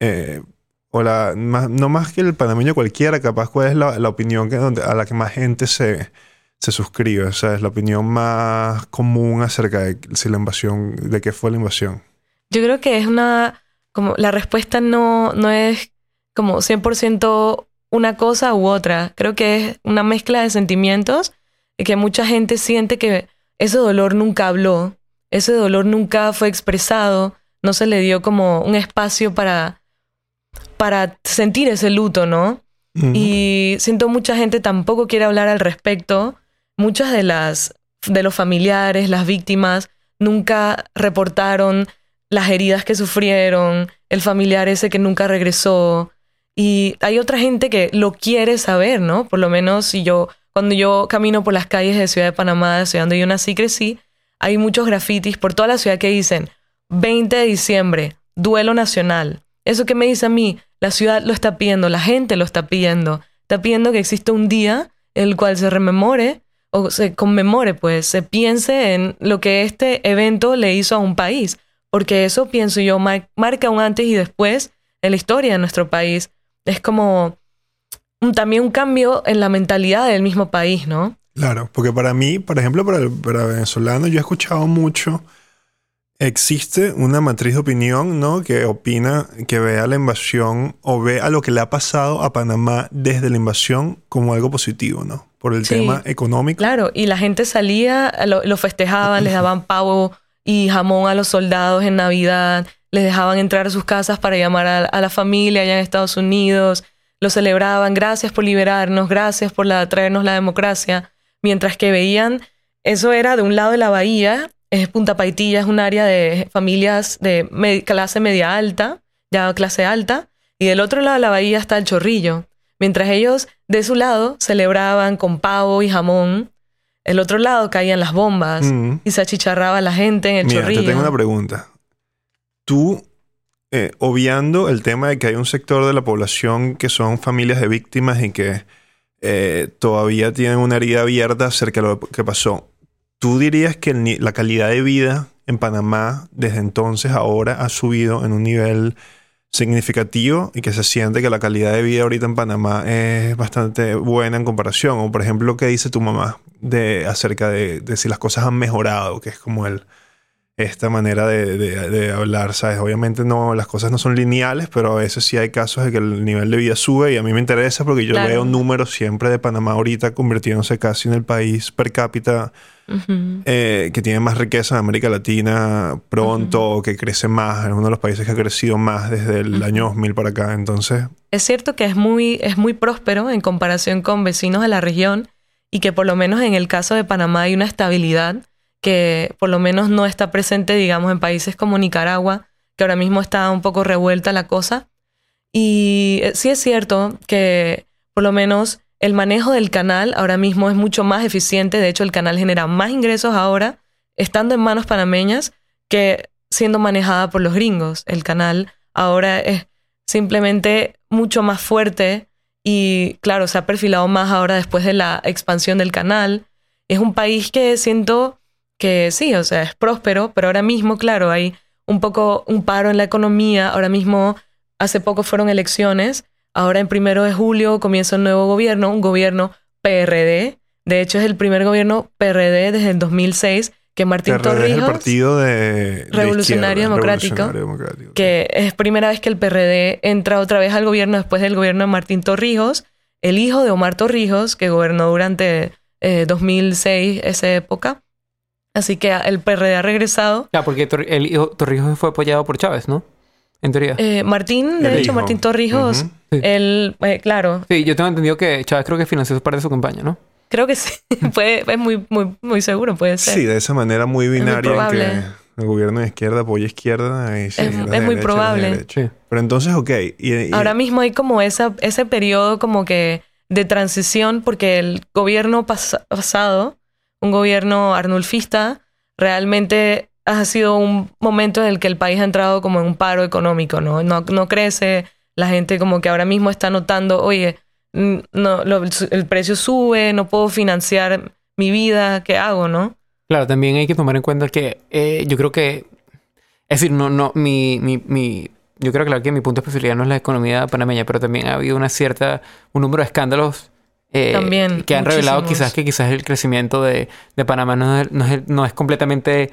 [SPEAKER 7] eh, o la más- no más que el panameño cualquiera, capaz cuál es la, opinión que, donde, a la que más gente se, se suscribe. O sea, es la opinión más común acerca de si la invasión, de qué fue la invasión.
[SPEAKER 9] Yo creo que es una, como la respuesta no, no es como 100% una cosa u otra. Creo que es una mezcla de sentimientos y que mucha gente siente que ese dolor nunca habló, ese dolor nunca fue expresado, no se le dio como un espacio para, para sentir ese luto, ¿no? Y siento mucha gente tampoco quiere hablar al respecto. Muchas de las de los familiares, las víctimas, nunca reportaron las heridas que sufrieron, el familiar ese que nunca regresó. Y hay otra gente que lo quiere saber, ¿no? Por lo menos si yo, cuando yo camino por las calles de Ciudad de Panamá, de ciudad donde yo nací y crecí, hay muchos grafitis por toda la ciudad que dicen 20 de diciembre, duelo nacional. Eso que me dice a mí, la ciudad lo está pidiendo, la gente lo está pidiendo. Está pidiendo que exista un día en el cual se rememore o se conmemore, pues, se piense en lo que este evento le hizo a un país. Porque eso, pienso yo, mar- marca un antes y después en la historia de nuestro país. Es como un- también un cambio en la mentalidad del mismo país, ¿no?
[SPEAKER 7] Claro, porque para mí, por ejemplo, para el para venezolano, yo he escuchado mucho. Existe una matriz de opinión, ¿no? Que opina, que ve a la invasión o ve a lo que le ha pasado a Panamá desde la invasión como algo positivo, ¿no? Por el
[SPEAKER 9] Sí.
[SPEAKER 7] tema económico.
[SPEAKER 9] Claro, y la gente salía, lo, lo festejaban, les daban pavo y jamón a los soldados en Navidad, les dejaban entrar a sus casas para llamar a, a la familia allá en Estados Unidos, lo celebraban, gracias por liberarnos, gracias por la, traernos la democracia, mientras que veían, eso era de un lado de la bahía, es Punta Paitilla, es un área de familias de clase media alta, ya clase alta, y del otro lado de la bahía está el chorrillo. Mientras ellos de su lado celebraban con pavo y jamón, el otro lado caían las bombas
[SPEAKER 7] Mm.
[SPEAKER 9] y se achicharraba la gente en el
[SPEAKER 7] Mira,
[SPEAKER 9] chorrillo.
[SPEAKER 7] te tengo una pregunta. Tú, eh, obviando el tema de que hay un sector de la población que son familias de víctimas y que eh, todavía tienen una herida abierta acerca de lo que pasó, ¿tú dirías que la calidad de vida en Panamá desde entonces ahora ha subido en un nivel significativo y que se siente que la calidad de vida ahorita en Panamá es bastante buena en comparación. O por ejemplo, ¿qué dice tu mamá de, acerca de, de si las cosas han mejorado? Que es como el, esta manera de, de- de hablar, ¿sabes? Obviamente no, las cosas no son lineales, pero a veces sí hay casos de que el nivel de vida sube y a mí me interesa porque yo
[SPEAKER 9] Claro.
[SPEAKER 7] veo números siempre de Panamá ahorita convirtiéndose casi en el país per cápita eh, que tiene más riqueza en América Latina pronto, que crece más, es uno de los países que ha crecido más desde el año 2000 para acá. Entonces,
[SPEAKER 9] Es cierto que es muy, es muy próspero en comparación con vecinos de la región y que por lo menos en el caso de Panamá hay una estabilidad que por lo menos no está presente, digamos, en países como Nicaragua, que ahora mismo está un poco revuelta la cosa. Y eh, sí es cierto que por lo menos el manejo del canal ahora mismo es mucho más eficiente. De hecho, el canal genera más ingresos ahora estando en manos panameñas que siendo manejada por los gringos. El canal ahora es simplemente mucho más fuerte y claro, se ha perfilado más ahora después de la expansión del canal. Es un país que siento que sí, o sea, es próspero, pero ahora mismo, claro, hay un poco un paro en la economía. Ahora mismo, hace poco fueron elecciones. Ahora en primero de julio comienza un nuevo gobierno, un gobierno PRD. De hecho, es el primer gobierno PRD desde el 2006 que Martín
[SPEAKER 7] PRD es el
[SPEAKER 9] Torrijos
[SPEAKER 7] partido de,
[SPEAKER 9] Revolucionario Democrático,
[SPEAKER 7] Revolucionario Democrático.
[SPEAKER 9] que es primera vez que el PRD entra otra vez al gobierno después del gobierno de Martín Torrijos, el hijo de Omar Torrijos, que gobernó durante eh, 2006, esa época. Así que el PRD ha regresado.
[SPEAKER 8] Claro, porque Tor- el hijo Torrijos fue apoyado por Chávez, ¿no? En teoría.
[SPEAKER 9] Eh, Martín, de
[SPEAKER 7] El
[SPEAKER 9] hecho,
[SPEAKER 7] hijo.
[SPEAKER 9] Martín Torrijos.
[SPEAKER 8] Sí.
[SPEAKER 9] él, eh, claro,
[SPEAKER 8] Sí, yo tengo entendido que Chávez creo que financió parte de su campaña, ¿no?
[SPEAKER 9] creo que sí, puede, es muy, muy, muy seguro, puede ser.
[SPEAKER 7] Sí, de esa manera muy binaria en que
[SPEAKER 9] probable.
[SPEAKER 7] el gobierno de izquierda apoya izquierda y si
[SPEAKER 9] Es-
[SPEAKER 7] la
[SPEAKER 9] es
[SPEAKER 7] de
[SPEAKER 9] muy
[SPEAKER 7] derecha, la de
[SPEAKER 9] probable.
[SPEAKER 8] Sí.
[SPEAKER 7] Pero entonces, ok. y- y-
[SPEAKER 9] Ahora mismo hay como esa, ese periodo como que de transición porque el gobierno pas- pasado, un gobierno arnulfista, realmente ha sido un momento en el que el país ha entrado como en un paro económico, ¿no? No, crece, la gente como que ahora mismo está notando, oye, no, el precio sube, no puedo financiar mi vida, ¿qué hago, no?
[SPEAKER 8] Claro, también hay que tomar en cuenta que eh, yo creo que. Es decir, no, no, mi, mi, mi, yo creo claro que mi punto de especialidad no es la economía panameña, pero también ha habido una cierta, un número de escándalos eh,
[SPEAKER 9] También,
[SPEAKER 8] que han revelado quizás que quizás el crecimiento de, de Panamá no es, no, es, no es completamente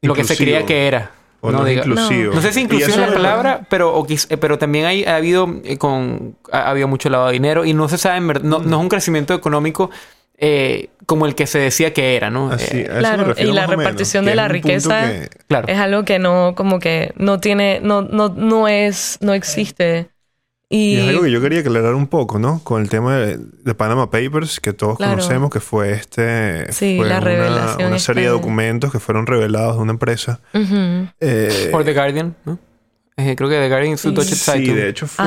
[SPEAKER 8] lo que se creía que era.
[SPEAKER 7] o
[SPEAKER 8] no,
[SPEAKER 7] no
[SPEAKER 8] diga-
[SPEAKER 7] inclusivo.
[SPEAKER 8] no sé si
[SPEAKER 7] eso
[SPEAKER 8] es la palabra, pero, o eh, pero también hay, ha habido eh, con ha, ha habido mucho lavado de dinero y no se sabe, no, no es un crecimiento económico eh, como el que se decía que era, ¿no?
[SPEAKER 7] Así,
[SPEAKER 8] Eh,
[SPEAKER 9] Claro, y la
[SPEAKER 7] menos,
[SPEAKER 9] repartición de la riqueza
[SPEAKER 7] que-
[SPEAKER 8] claro.
[SPEAKER 9] Es algo que no, como que no tiene, no, no, no es, no existe.
[SPEAKER 7] Y
[SPEAKER 9] Y,
[SPEAKER 7] es algo que yo quería aclarar un poco, ¿no? Con el tema de, de Panama Papers, que todos
[SPEAKER 9] Claro.
[SPEAKER 7] conocemos, que fue este...
[SPEAKER 9] Sí,
[SPEAKER 7] fue
[SPEAKER 9] la
[SPEAKER 7] una-
[SPEAKER 9] revelación
[SPEAKER 7] Una, serie de documentos que fueron revelados de una empresa. Eh,
[SPEAKER 8] Por The Guardian, ¿no? Eh, creo que The Guardian es su Deutsche
[SPEAKER 7] sí,
[SPEAKER 8] Zeitung.
[SPEAKER 7] de hecho fue...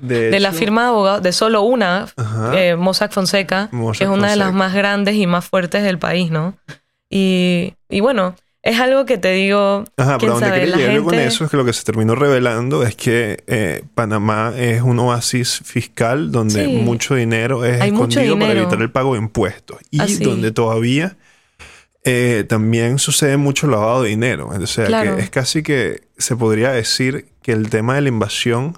[SPEAKER 7] De,
[SPEAKER 9] De, la firma de abogados, de solo una, eh, Mossack Fonseca,
[SPEAKER 7] Mossack
[SPEAKER 9] que es una de las más grandes y más fuertes del país, ¿no? Y, y bueno, es algo que te digo,
[SPEAKER 7] Ajá, pero donde quería llegar
[SPEAKER 9] gente...
[SPEAKER 7] con eso es que lo que se terminó revelando es que eh, Panamá es un oasis fiscal donde
[SPEAKER 9] Sí.
[SPEAKER 7] mucho dinero es
[SPEAKER 9] Hay
[SPEAKER 7] escondido para evitar el pago de impuestos y
[SPEAKER 9] Así.
[SPEAKER 7] donde todavía eh, también sucede mucho lavado de dinero. O sea,
[SPEAKER 9] Claro.
[SPEAKER 7] que es casi que se podría decir que el tema de la invasión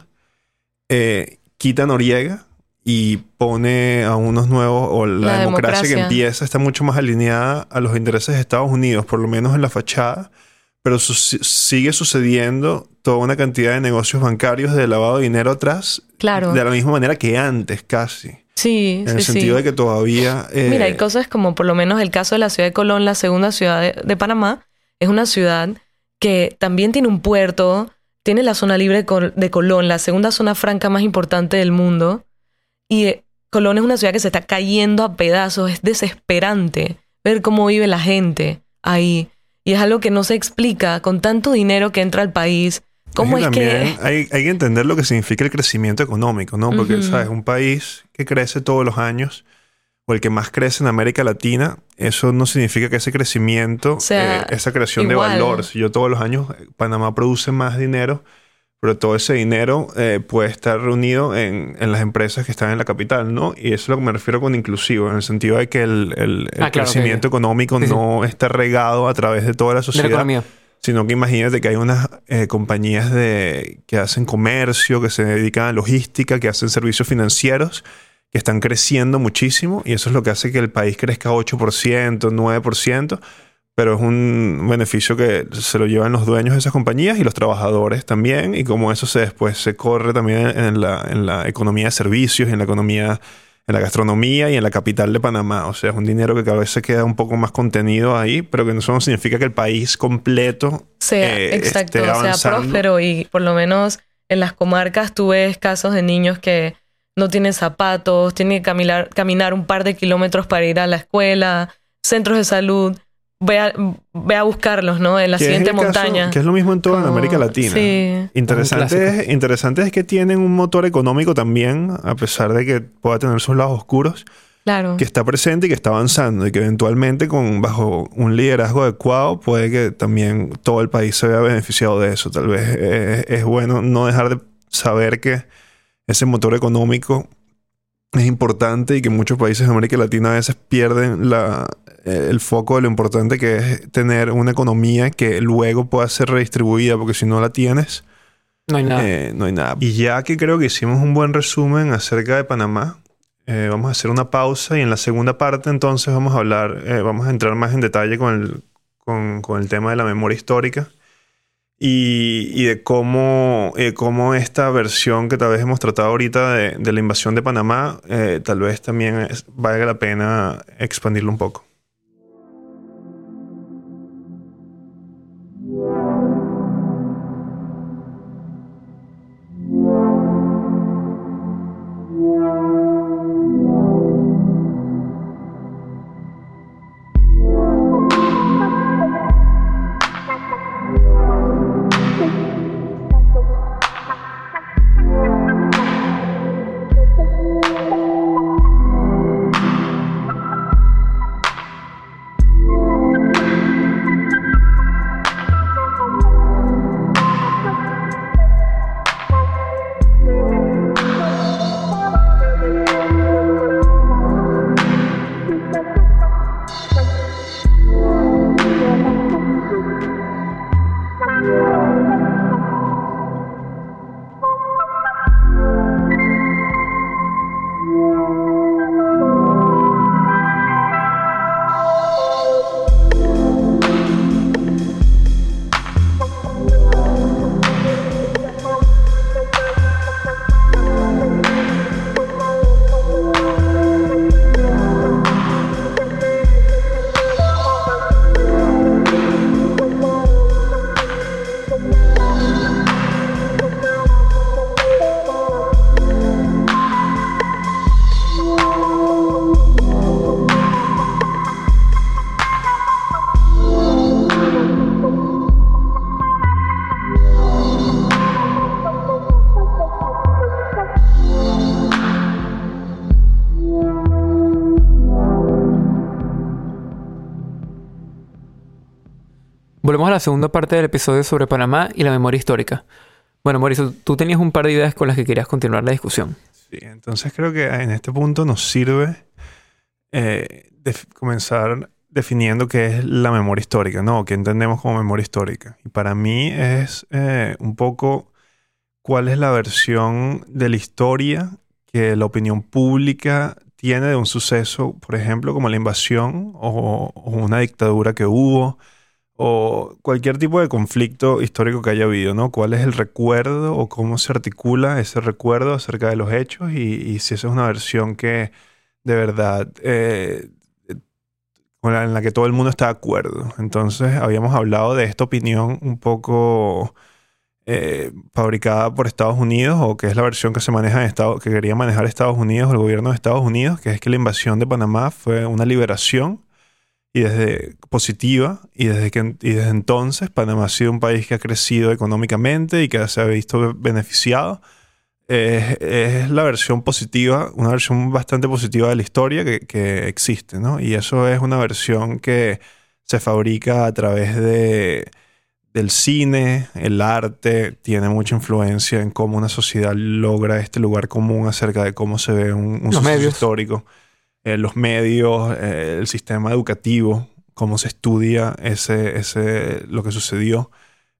[SPEAKER 7] eh, quita a Noriega y pone a unos nuevos, o la,
[SPEAKER 9] La
[SPEAKER 7] democracia, que empieza está mucho más alineada a los intereses de Estados Unidos, por lo menos en la fachada, pero su- sigue sucediendo toda una cantidad de negocios bancarios de lavado de dinero atrás,
[SPEAKER 9] Claro.
[SPEAKER 7] de la misma manera que antes casi,
[SPEAKER 9] Sí,
[SPEAKER 7] en
[SPEAKER 9] sí,
[SPEAKER 7] el
[SPEAKER 9] sí.
[SPEAKER 7] sentido de que todavía... eh,
[SPEAKER 9] Mira, hay cosas como por lo menos el caso de la ciudad de Colón, la segunda ciudad de, de Panamá, es una ciudad que también tiene un puerto, tiene la zona libre de Colón, la segunda zona franca más importante del mundo, y Colón es una ciudad que se está cayendo a pedazos, es desesperante ver cómo vive la gente ahí, y es algo que no se explica con tanto dinero que entra al país. ¿Cómo es que...?
[SPEAKER 7] hay, hay que entender lo que significa el crecimiento económico, ¿no? Porque,
[SPEAKER 9] Ujú.
[SPEAKER 7] ¿sabes? Un país que crece todos los años, o el que más crece en América Latina, eso no significa que ese crecimiento,
[SPEAKER 9] sea,
[SPEAKER 7] eh, esa creación
[SPEAKER 9] igual.
[SPEAKER 7] de valor, si yo todos los años, eh, Panamá produce más dinero, pero todo ese dinero eh, puede estar reunido en, en las empresas que están en la capital, ¿no? Y eso es lo que me refiero con inclusivo, en el sentido de que el, el- el
[SPEAKER 8] Ah, claro,
[SPEAKER 7] crecimiento económico
[SPEAKER 8] Sí, sí.
[SPEAKER 7] no está regado a través de toda la
[SPEAKER 8] de la
[SPEAKER 7] sociedad
[SPEAKER 8] economía.
[SPEAKER 7] sino que imagínate que hay unas eh, compañías de, que hacen comercio, que se dedican a logística, que hacen servicios financieros, que están creciendo muchísimo y eso es lo que hace que el país crezca 8%, 9%, pero es un beneficio que se lo llevan los dueños de esas compañías y los trabajadores también, y como eso se después se corre también en la, en la economía de servicios y en la economía, en la gastronomía y en la capital de Panamá. O sea, es un dinero que cada vez se queda un poco más contenido ahí, pero que eso no significa que el país completo
[SPEAKER 9] sea,
[SPEAKER 7] eh,
[SPEAKER 9] exacto,
[SPEAKER 7] esté
[SPEAKER 9] sea próspero y por lo menos en las comarcas tú ves casos de niños que no tienen zapatos, tienen que caminar, caminar un par de kilómetros para ir a la escuela, centros de salud. Ve a, ve a buscarlos, ¿no? En la siguiente
[SPEAKER 7] caso-
[SPEAKER 9] montaña.
[SPEAKER 7] que es lo mismo en toda
[SPEAKER 9] Como-
[SPEAKER 7] América Latina.
[SPEAKER 9] Sí.
[SPEAKER 7] Interesante es, interesante es que tienen un motor económico también, a pesar de que pueda tener sus lados oscuros,
[SPEAKER 9] Claro.
[SPEAKER 7] que está presente y que está avanzando y que eventualmente con bajo un liderazgo adecuado puede que también todo el país se vea beneficiado de eso. Tal vez es bueno no dejar de saber que ese motor económico es importante y que muchos países de América Latina a veces pierden la, el foco de lo importante que es tener una economía que luego pueda ser redistribuida, porque si no la tienes,
[SPEAKER 8] No hay nada.
[SPEAKER 7] eh, no hay nada. Y ya que creo que hicimos un buen resumen acerca de Panamá, eh, vamos a hacer una pausa y en la segunda parte entonces vamos a hablar, eh, vamos a entrar más en detalle con el, con, con el tema de la memoria histórica y, y de cómo, eh, cómo esta versión que tal vez hemos tratado ahorita de, de la invasión de Panamá, eh, tal vez también es- valga la pena expandirlo un poco.
[SPEAKER 8] Segunda parte del episodio sobre Panamá y la memoria histórica. Bueno, Mauricio, tú tenías un par de ideas con las que querías continuar la discusión.
[SPEAKER 7] Sí, entonces creo que en este punto nos sirve eh, comenzar definiendo qué es la memoria histórica, ¿no? ¿Qué entendemos como memoria histórica? Y para mí es eh, un poco cuál es la versión de la historia que la opinión pública tiene de un suceso, por ejemplo, como la invasión o una dictadura que hubo o cualquier tipo de conflicto histórico que haya habido, ¿no? ¿Cuál es el recuerdo o cómo se articula ese recuerdo acerca de los hechos y, si esa es una versión que de verdad eh, en la que todo el mundo está de acuerdo. Entonces habíamos hablado de esta opinión un poco eh, fabricada por Estados Unidos o que es la versión que se maneja en Estados, que quería manejar Estados Unidos, el gobierno de Estados Unidos, que es que la invasión de Panamá fue una liberación y desde positiva y desde que y desde entonces Panamá ha sido un país que ha crecido económicamente y que se ha visto beneficiado es, es la versión positiva una versión bastante positiva de la historia que, que existe ¿no? y eso es una versión que se fabrica a través de del cine, el arte, tiene mucha influencia en cómo una sociedad logra este lugar común acerca de cómo se ve un, un
[SPEAKER 8] Los
[SPEAKER 7] suceso
[SPEAKER 8] medios.
[SPEAKER 7] histórico eh, los medios, eh, el sistema educativo, cómo se estudia ese, ese, lo que sucedió.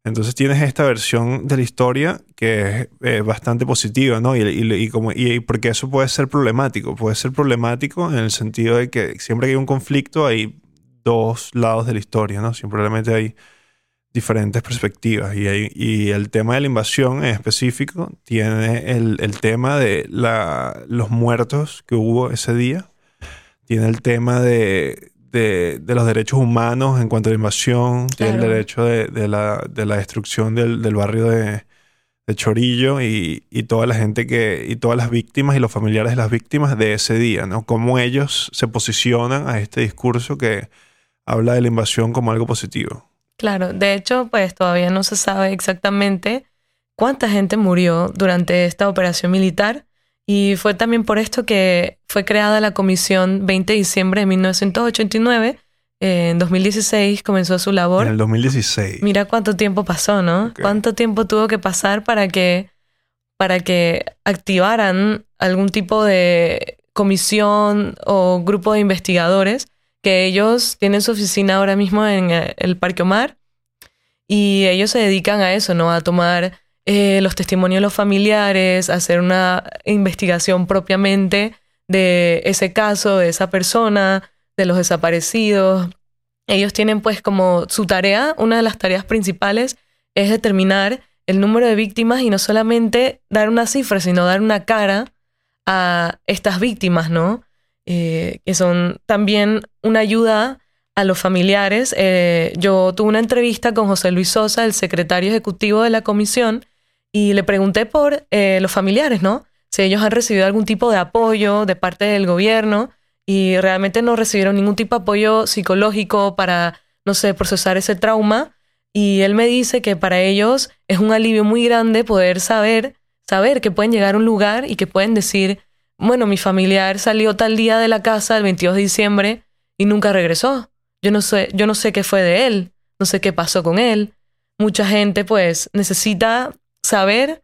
[SPEAKER 7] Entonces tienes esta versión de la historia que es eh, bastante positiva, ¿no? Y, y- y como, y porque eso puede ser problemático. Puede ser problemático en el sentido de que siempre que hay un conflicto hay dos lados de la historia, ¿no? Simplemente hay diferentes perspectivas. Y, hay- y el tema de la invasión en específico tiene el, el tema de la, los muertos que hubo ese día. Tiene el tema de, de- de los derechos humanos en cuanto a la invasión. Tiene el
[SPEAKER 9] Claro.
[SPEAKER 7] derecho de, de la, de la destrucción del, del barrio de, de Chorillo y, y toda la gente que, y todas las víctimas y los familiares de las víctimas de ese día, ¿no? Cómo ellos se posicionan a este discurso que habla de la invasión como algo positivo.
[SPEAKER 9] Claro, de hecho, pues todavía no se sabe exactamente cuánta gente murió durante esta operación militar y fue también por esto que fue creada la comisión 20 de diciembre de 1989. Eh, en 2016 comenzó su labor.
[SPEAKER 7] En el 2016.
[SPEAKER 9] Mira cuánto tiempo pasó, ¿no? Cuánto tiempo tuvo que pasar para que para que activaran algún tipo de comisión o grupo de investigadores que ellos tienen su oficina ahora mismo en eh, el Parque Omar y ellos se dedican a eso, ¿no? A tomar eh, los testimonios de los familiares, hacer una investigación propiamente de ese caso, de esa persona, de los desaparecidos. Ellos tienen pues como su tarea, una de las tareas principales es determinar el número de víctimas y no solamente dar una cifra, sino dar una cara a estas víctimas, ¿no? Eh, que son también una ayuda a los familiares. Eh, yo tuve una entrevista con José Luis Sosa, el secretario ejecutivo de la comisión, y le pregunté por eh, los familiares, ¿no? Si ellos han recibido algún tipo de apoyo de parte del gobierno y realmente no recibieron ningún tipo de apoyo psicológico para, no sé, procesar ese trauma. Y él me dice que para ellos es un alivio muy grande poder saber, saber que pueden llegar a un lugar y que pueden decir, bueno, mi familiar salió tal día de la casa el 22 de diciembre y nunca regresó. Yo no sé, yo no sé qué fue de él, no sé qué pasó con él. Mucha gente pues necesita saber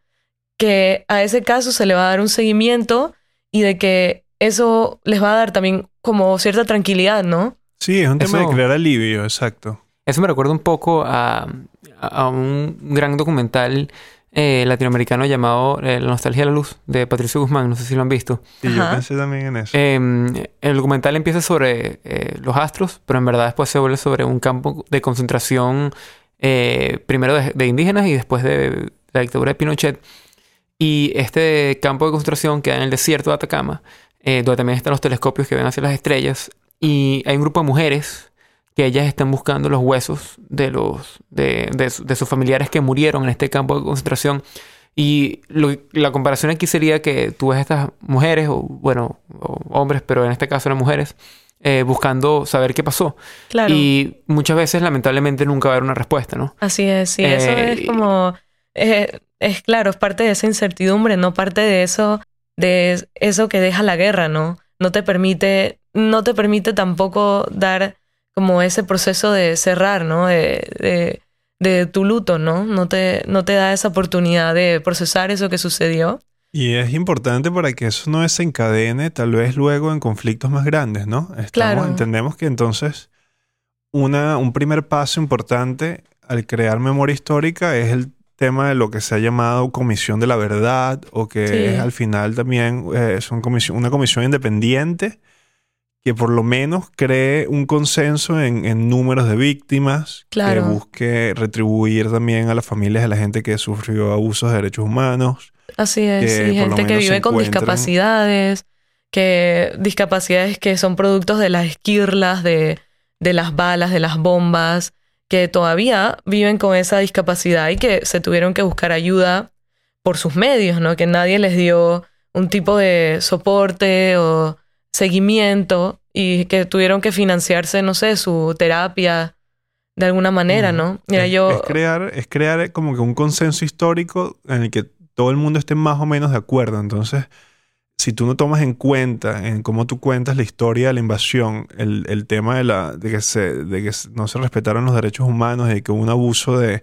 [SPEAKER 9] que a ese caso se le va a dar un seguimiento y de que eso les va a dar también como cierta tranquilidad, ¿no?
[SPEAKER 7] Sí, es un tema
[SPEAKER 8] Eso-
[SPEAKER 7] de crear alivio, exacto.
[SPEAKER 8] Eso me recuerda un poco a, a un gran documental eh, latinoamericano llamado eh, La nostalgia de la luz de Patricio Guzmán. No sé si lo han visto.
[SPEAKER 7] Y yo pensé también en eso.
[SPEAKER 8] Eh, el documental empieza sobre eh, los astros, pero en verdad después se vuelve sobre un campo de concentración eh, primero de, de indígenas y después de la dictadura de Pinochet. Y este campo de concentración queda en el desierto de Atacama, eh, donde también están los telescopios que ven hacia las estrellas. Y hay un grupo de mujeres que ellas están buscando los huesos de, los, de, de de sus familiares que murieron en este campo de concentración. Y lo- la comparación aquí sería que tú ves a estas mujeres, o bueno, o hombres, pero en este caso eran mujeres, eh, buscando saber qué pasó.
[SPEAKER 9] Claro.
[SPEAKER 8] Y muchas veces, lamentablemente, nunca va a haber una respuesta, ¿no?
[SPEAKER 9] Así es, sí, eso
[SPEAKER 8] Eh,
[SPEAKER 9] es como, eh, es claro, es parte de esa incertidumbre, no parte de eso, de eso que deja la guerra, ¿no? No te permite, no te permite tampoco dar como ese proceso de cerrar, ¿no? De, de, de tu luto, ¿no? No te, no te da esa oportunidad de procesar eso que sucedió.
[SPEAKER 7] Y es importante para que eso no desencadene tal vez luego en conflictos más grandes, ¿no? Estamos,
[SPEAKER 9] Claro.
[SPEAKER 7] Entendemos que entonces una, un primer paso importante al crear memoria histórica es el tema de lo que se ha llamado Comisión de la Verdad o que
[SPEAKER 9] Sí.
[SPEAKER 7] es al final también eh, es un comisión- una comisión independiente que por lo menos cree un consenso en, en números de víctimas,
[SPEAKER 9] Claro.
[SPEAKER 7] que busque retribuir también a las familias de la gente que sufrió abusos de derechos humanos.
[SPEAKER 9] Así es,
[SPEAKER 7] que
[SPEAKER 9] sí, gente que vive con discapacidades, que discapacidades que son productos de las esquirlas, de, de las balas, de las bombas, que todavía viven con esa discapacidad y que se tuvieron que buscar ayuda por sus medios, ¿no? Que nadie les dio un tipo de soporte o seguimiento y que tuvieron que financiarse, no sé, su terapia de alguna manera. ¿no? Mira,
[SPEAKER 7] es,
[SPEAKER 9] yo...
[SPEAKER 7] es crear, es crear como que un consenso histórico en el que todo el mundo esté más o menos de acuerdo. Entonces, si tú no tomas en cuenta en cómo tú cuentas la historia de la invasión, el, el tema de, la, de, que se, de que no se respetaron los derechos humanos, de que hubo un abuso de,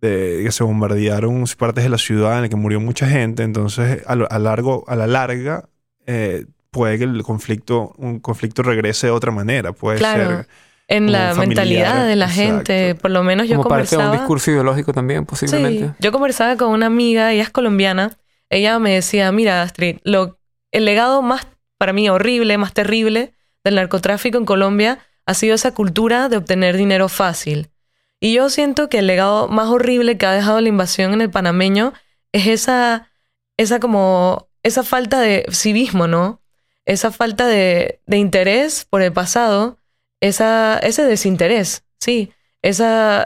[SPEAKER 7] de que se bombardearon partes de la ciudad en el que murió mucha gente, entonces a, lo- a largo, a la larga eh, puede que el conflicto, un conflicto regrese de otra manera. Puede
[SPEAKER 9] Claro.
[SPEAKER 7] ser
[SPEAKER 9] en la
[SPEAKER 7] familiar,
[SPEAKER 9] mentalidad de la gente. Por lo menos yo
[SPEAKER 8] Como parte de un
[SPEAKER 9] conversaba.
[SPEAKER 8] discurso ideológico también, posiblemente.
[SPEAKER 9] Sí, yo conversaba con una amiga, ella es colombiana. Ella me decía, mira, Astrid, lo, el legado más, para mí, horrible, más terrible del narcotráfico en Colombia ha sido esa cultura de obtener dinero fácil. Y yo siento que el legado más horrible que ha dejado la invasión en el panameño es esa, esa como, esa falta de civismo, ¿no? Esa falta de, interés por el pasado, esa, ese desinterés, sí, esa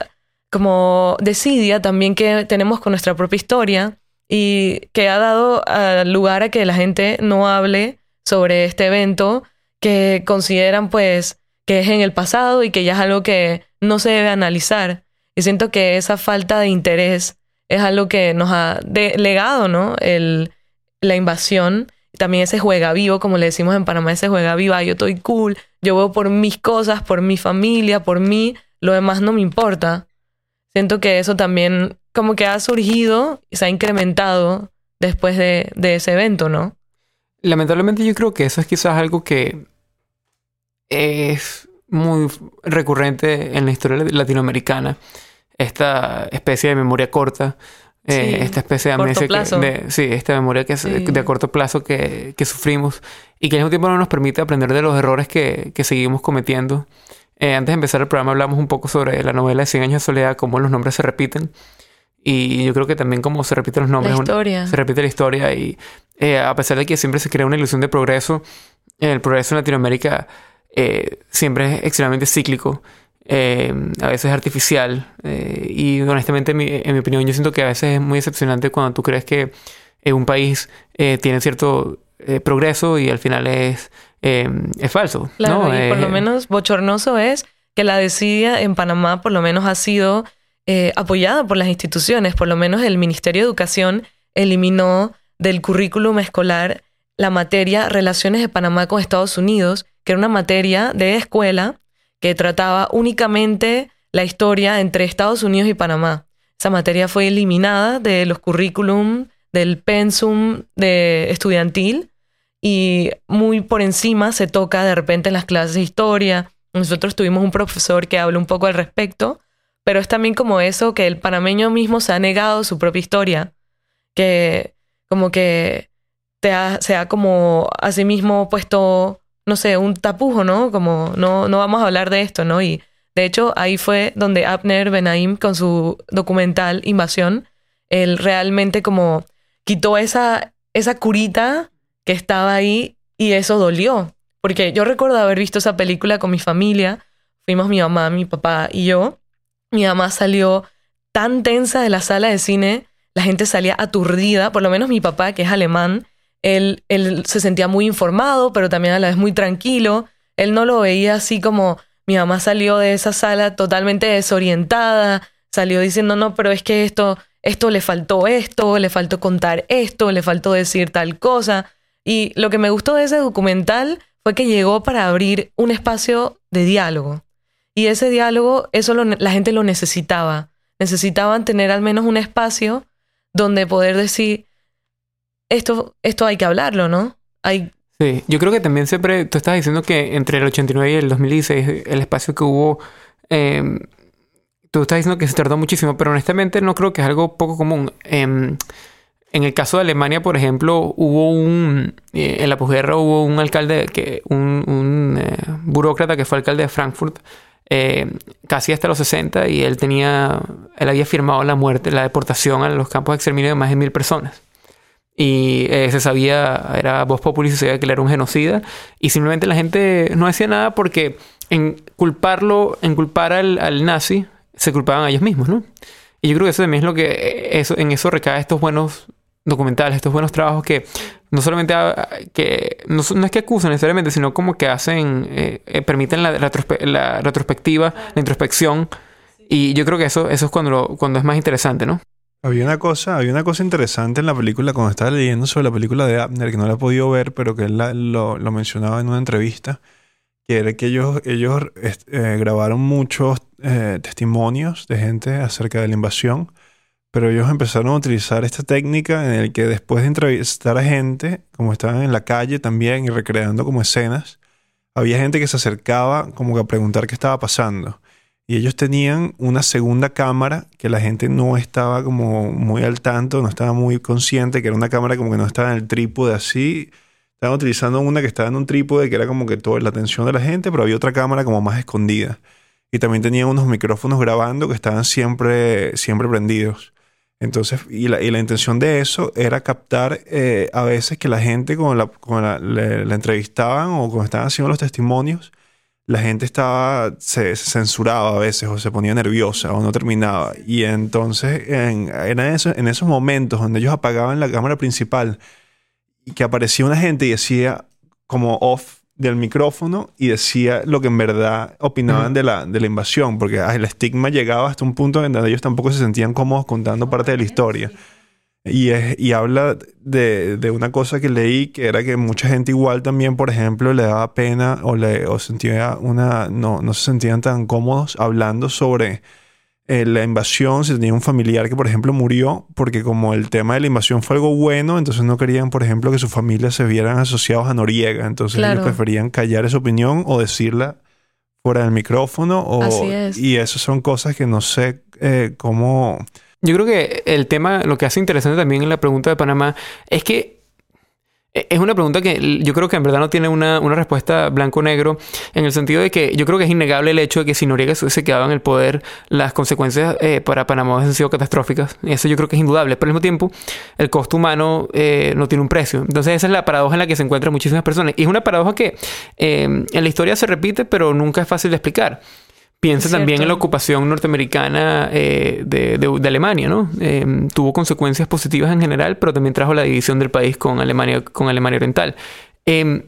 [SPEAKER 9] como desidia también que tenemos con nuestra propia historia y que ha dado ah, lugar a que la gente no hable sobre este evento que consideran pues que es en el pasado y que ya es algo que no se debe analizar. Y siento que esa falta de interés es algo que nos ha legado, ¿no? El, la invasión. También ese juega vivo, como le decimos en Panamá, ese juega viva, yo estoy cool, yo veo por mis cosas, por mi familia, por mí, lo demás no me importa. Siento que eso también como que ha surgido y se ha incrementado después de, de ese evento, ¿no?
[SPEAKER 8] Lamentablemente yo creo que eso es quizás algo que es muy recurrente en la historia latinoamericana. Esta especie de memoria corta, eh,
[SPEAKER 9] Sí,
[SPEAKER 8] esta especie de amnesia que- de, sí, esta memoria que es
[SPEAKER 9] Sí.
[SPEAKER 8] de corto plazo que, que sufrimos y que al mismo tiempo no nos permite aprender de los errores que, que seguimos cometiendo. Eh, antes de empezar el programa hablamos un poco sobre la novela de Cien años de soledad, cómo los nombres se repiten. Y yo creo que también cómo se repiten los nombres. Una- se repite la historia y eh, a pesar de que siempre se crea una ilusión de progreso, el progreso en Latinoamérica eh, siempre es extremadamente cíclico, eh, a veces es artificial y honestamente en mi, en mi opinión yo siento que a veces es muy decepcionante cuando tú crees que un país tiene cierto progreso y al final es, eh, es falso.
[SPEAKER 9] Claro,
[SPEAKER 8] ¿no?
[SPEAKER 9] y por
[SPEAKER 8] Eh,
[SPEAKER 9] lo menos bochornoso es que la desidia en Panamá por lo menos ha sido eh, apoyada por las instituciones. Por lo menos el Ministerio de Educación eliminó del currículum escolar la materia Relaciones de Panamá con Estados Unidos, que era una materia de escuela que trataba únicamente la historia entre Estados Unidos y Panamá. Esa materia fue eliminada de los currículum, del pensum de estudiantil y muy por encima se toca de repente en las clases de historia. Nosotros tuvimos un profesor que habla un poco al respecto, pero es también como eso que el panameño mismo se ha negado su propia historia, que como que te ha- se ha como a sí mismo puesto, no sé, un tapujo, ¿no? Como no, no vamos a hablar de esto, ¿no? Y de hecho ahí fue donde Abner Benaim con su documental Invasión, él realmente como quitó esa, esa curita que estaba ahí y eso dolió. Porque yo recuerdo haber visto esa película con mi familia, fuimos mi mamá, mi papá y yo. Mi mamá salió tan tensa de la sala de cine, la gente salía aturdida, por lo menos mi papá, que es alemán, él, él se sentía muy informado, pero también a la vez muy tranquilo. Él no lo veía así como mi mamá salió de esa sala totalmente desorientada, salió diciendo, no, pero es que esto, esto le faltó esto, le faltó contar esto, le faltó decir tal cosa. Y lo que me gustó de ese documental fue que llegó para abrir un espacio de diálogo. Y ese diálogo, eso lo- la gente lo necesitaba. Necesitaban tener al menos un espacio donde poder decir, esto, esto hay que hablarlo, ¿no? Hay,
[SPEAKER 8] Sí, yo creo que también siempre, tú estás diciendo que entre el 89 y el 2016, el espacio que hubo, eh, tú estás diciendo que se tardó muchísimo, pero honestamente no creo que es algo poco común. Em, en el caso de Alemania, por ejemplo, hubo un, eh, en la posguerra hubo un alcalde, que, un, un, eh, burócrata que fue alcalde de Frankfurt, eh, casi hasta los 60, y él tenía, él había firmado la muerte, la deportación a los campos de exterminio de más de mil personas. Y eh, se sabía, era voz popular, se sabía que él era un genocida. Y simplemente la gente no decía nada porque en culparlo, en culpar al, al nazi, se culpaban a ellos mismos, ¿no? Y yo creo que eso también es lo que, eh, eso, en eso recae estos buenos documentales, estos buenos trabajos que no solamente, que no, es que acusan necesariamente, sino como que hacen, eh, eh, permiten la, retrospe- la retrospectiva, la introspección. Y yo creo que eso, eso es cuando, lo- cuando es más interesante, ¿no?
[SPEAKER 7] Había una cosa, había una cosa interesante en la película cuando estaba leyendo sobre la película de Abner, que no la he podido ver, pero que él la- lo, lo mencionaba en una entrevista, que era que ellos, ellos eh, grabaron muchos eh, testimonios de gente acerca de la invasión, pero ellos empezaron a utilizar esta técnica en el que después de entrevistar a gente, como estaban en la calle también y recreando como escenas, había gente que se acercaba como que a preguntar qué estaba pasando. Y ellos tenían una segunda cámara que la gente no estaba como muy al tanto, no estaba muy consciente, que era una cámara como que no estaba en el trípode así. Estaban utilizando una que estaba en un trípode que era como que toda la atención de la gente, pero había otra cámara como más escondida. Y también tenían unos micrófonos grabando que estaban siempre, siempre prendidos. Entonces, y la, y la intención de eso era captar eh, a veces que la gente, cuando, la, cuando la, la entrevistaban o cuando estaban haciendo los testimonios, la gente estaba, se, se censuraba a veces o se ponía nerviosa o no terminaba. Y entonces, en, en, eso- en esos momentos donde ellos apagaban la cámara principal y que aparecía una gente y decía como off del micrófono y decía lo que en verdad opinaban de, la, de la invasión, porque ah, el estigma llegaba hasta un punto en donde ellos tampoco se sentían cómodos contando parte de la historia. Y, es- y habla de, de una cosa que leí, que era que mucha gente igual también, por ejemplo, le daba pena o, le, o sentía una, no, no se sentían tan cómodos hablando sobre eh, la invasión, si tenía un familiar que, por ejemplo, murió, porque como el tema de la invasión fue algo bueno, entonces no querían, por ejemplo, que su familia se vieran asociados a Noriega. Entonces
[SPEAKER 9] Claro.
[SPEAKER 7] ellos preferían callar esa opinión o decirla fuera del micrófono. O,
[SPEAKER 9] Así es.
[SPEAKER 7] Y eso son cosas que no sé eh, cómo...
[SPEAKER 8] Yo creo que el tema, lo que hace interesante también en la pregunta de Panamá, es que es una pregunta que yo creo que en verdad no tiene una, una respuesta blanco-negro, en el sentido de que yo creo que es innegable el hecho de que si Noriega se quedado en el poder, las consecuencias eh, para Panamá hubiesen sido catastróficas. Eso yo creo que es indudable. Pero al mismo tiempo, el costo humano eh, no tiene un precio. Entonces esa es la paradoja en la que se encuentran muchísimas personas. Y es una paradoja que eh, en la historia se repite, pero nunca es fácil de explicar. Piensa también en la ocupación norteamericana eh, de, de- de Alemania, ¿no? Eh, tuvo consecuencias positivas en general, pero también trajo la división del país con Alemania, con Alemania Oriental. Eh,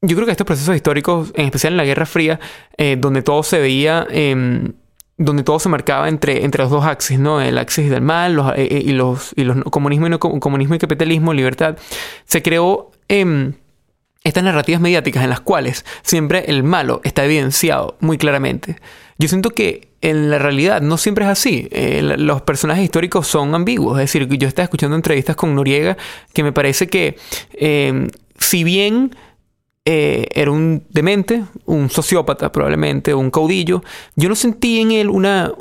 [SPEAKER 8] yo creo que estos procesos históricos, en especial en la Guerra Fría, eh, donde todo se veía, eh, donde todo se marcaba entre, entre los dos axis, ¿no? El axis del mal los, eh, y los, y los comunismo, y no, co- comunismo y capitalismo, libertad, se creó... em, estas narrativas mediáticas en las cuales siempre el malo está evidenciado muy claramente. Yo siento que en la realidad no siempre es así. Eh, los personajes históricos son ambiguos. Es decir, yo estaba escuchando entrevistas con Noriega que me parece que eh, si bien eh, era un demente, un sociópata probablemente, un caudillo. Yo no sentí en él una,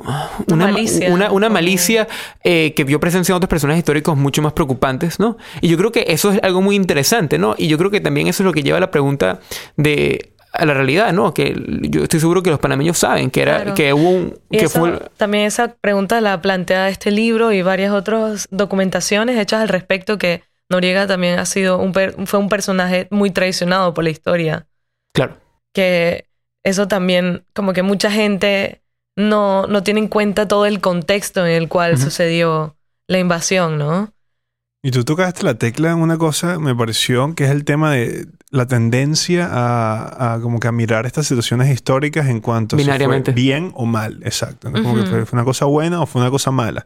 [SPEAKER 8] una,
[SPEAKER 9] malicia.
[SPEAKER 8] una, malicia eh, que yo presencié en otros personajes históricos mucho más preocupantes, ¿no? Y yo creo que eso es algo muy interesante, ¿no? Y yo creo que también eso es lo que lleva a la pregunta de a la realidad, ¿no? Que yo estoy seguro que los panameños saben que era
[SPEAKER 9] Claro.
[SPEAKER 8] que hubo un que
[SPEAKER 9] esa-
[SPEAKER 8] fue
[SPEAKER 9] también esa pregunta la plantea este libro y varias otras documentaciones hechas al respecto que Noriega también ha sido un per- fue un personaje muy traicionado por la historia.
[SPEAKER 8] claro.
[SPEAKER 9] Que eso también, como que mucha gente no, no tiene en cuenta todo el contexto en el cual sucedió la invasión, ¿no?
[SPEAKER 7] Y tú tocaste la tecla en una cosa, me pareció, que es el tema de la tendencia a, a como que a mirar estas situaciones históricas en cuanto a si fue bien o mal, exacto. ¿no? Como que
[SPEAKER 9] Ujú.
[SPEAKER 7] fue, fue una cosa buena o fue una cosa mala.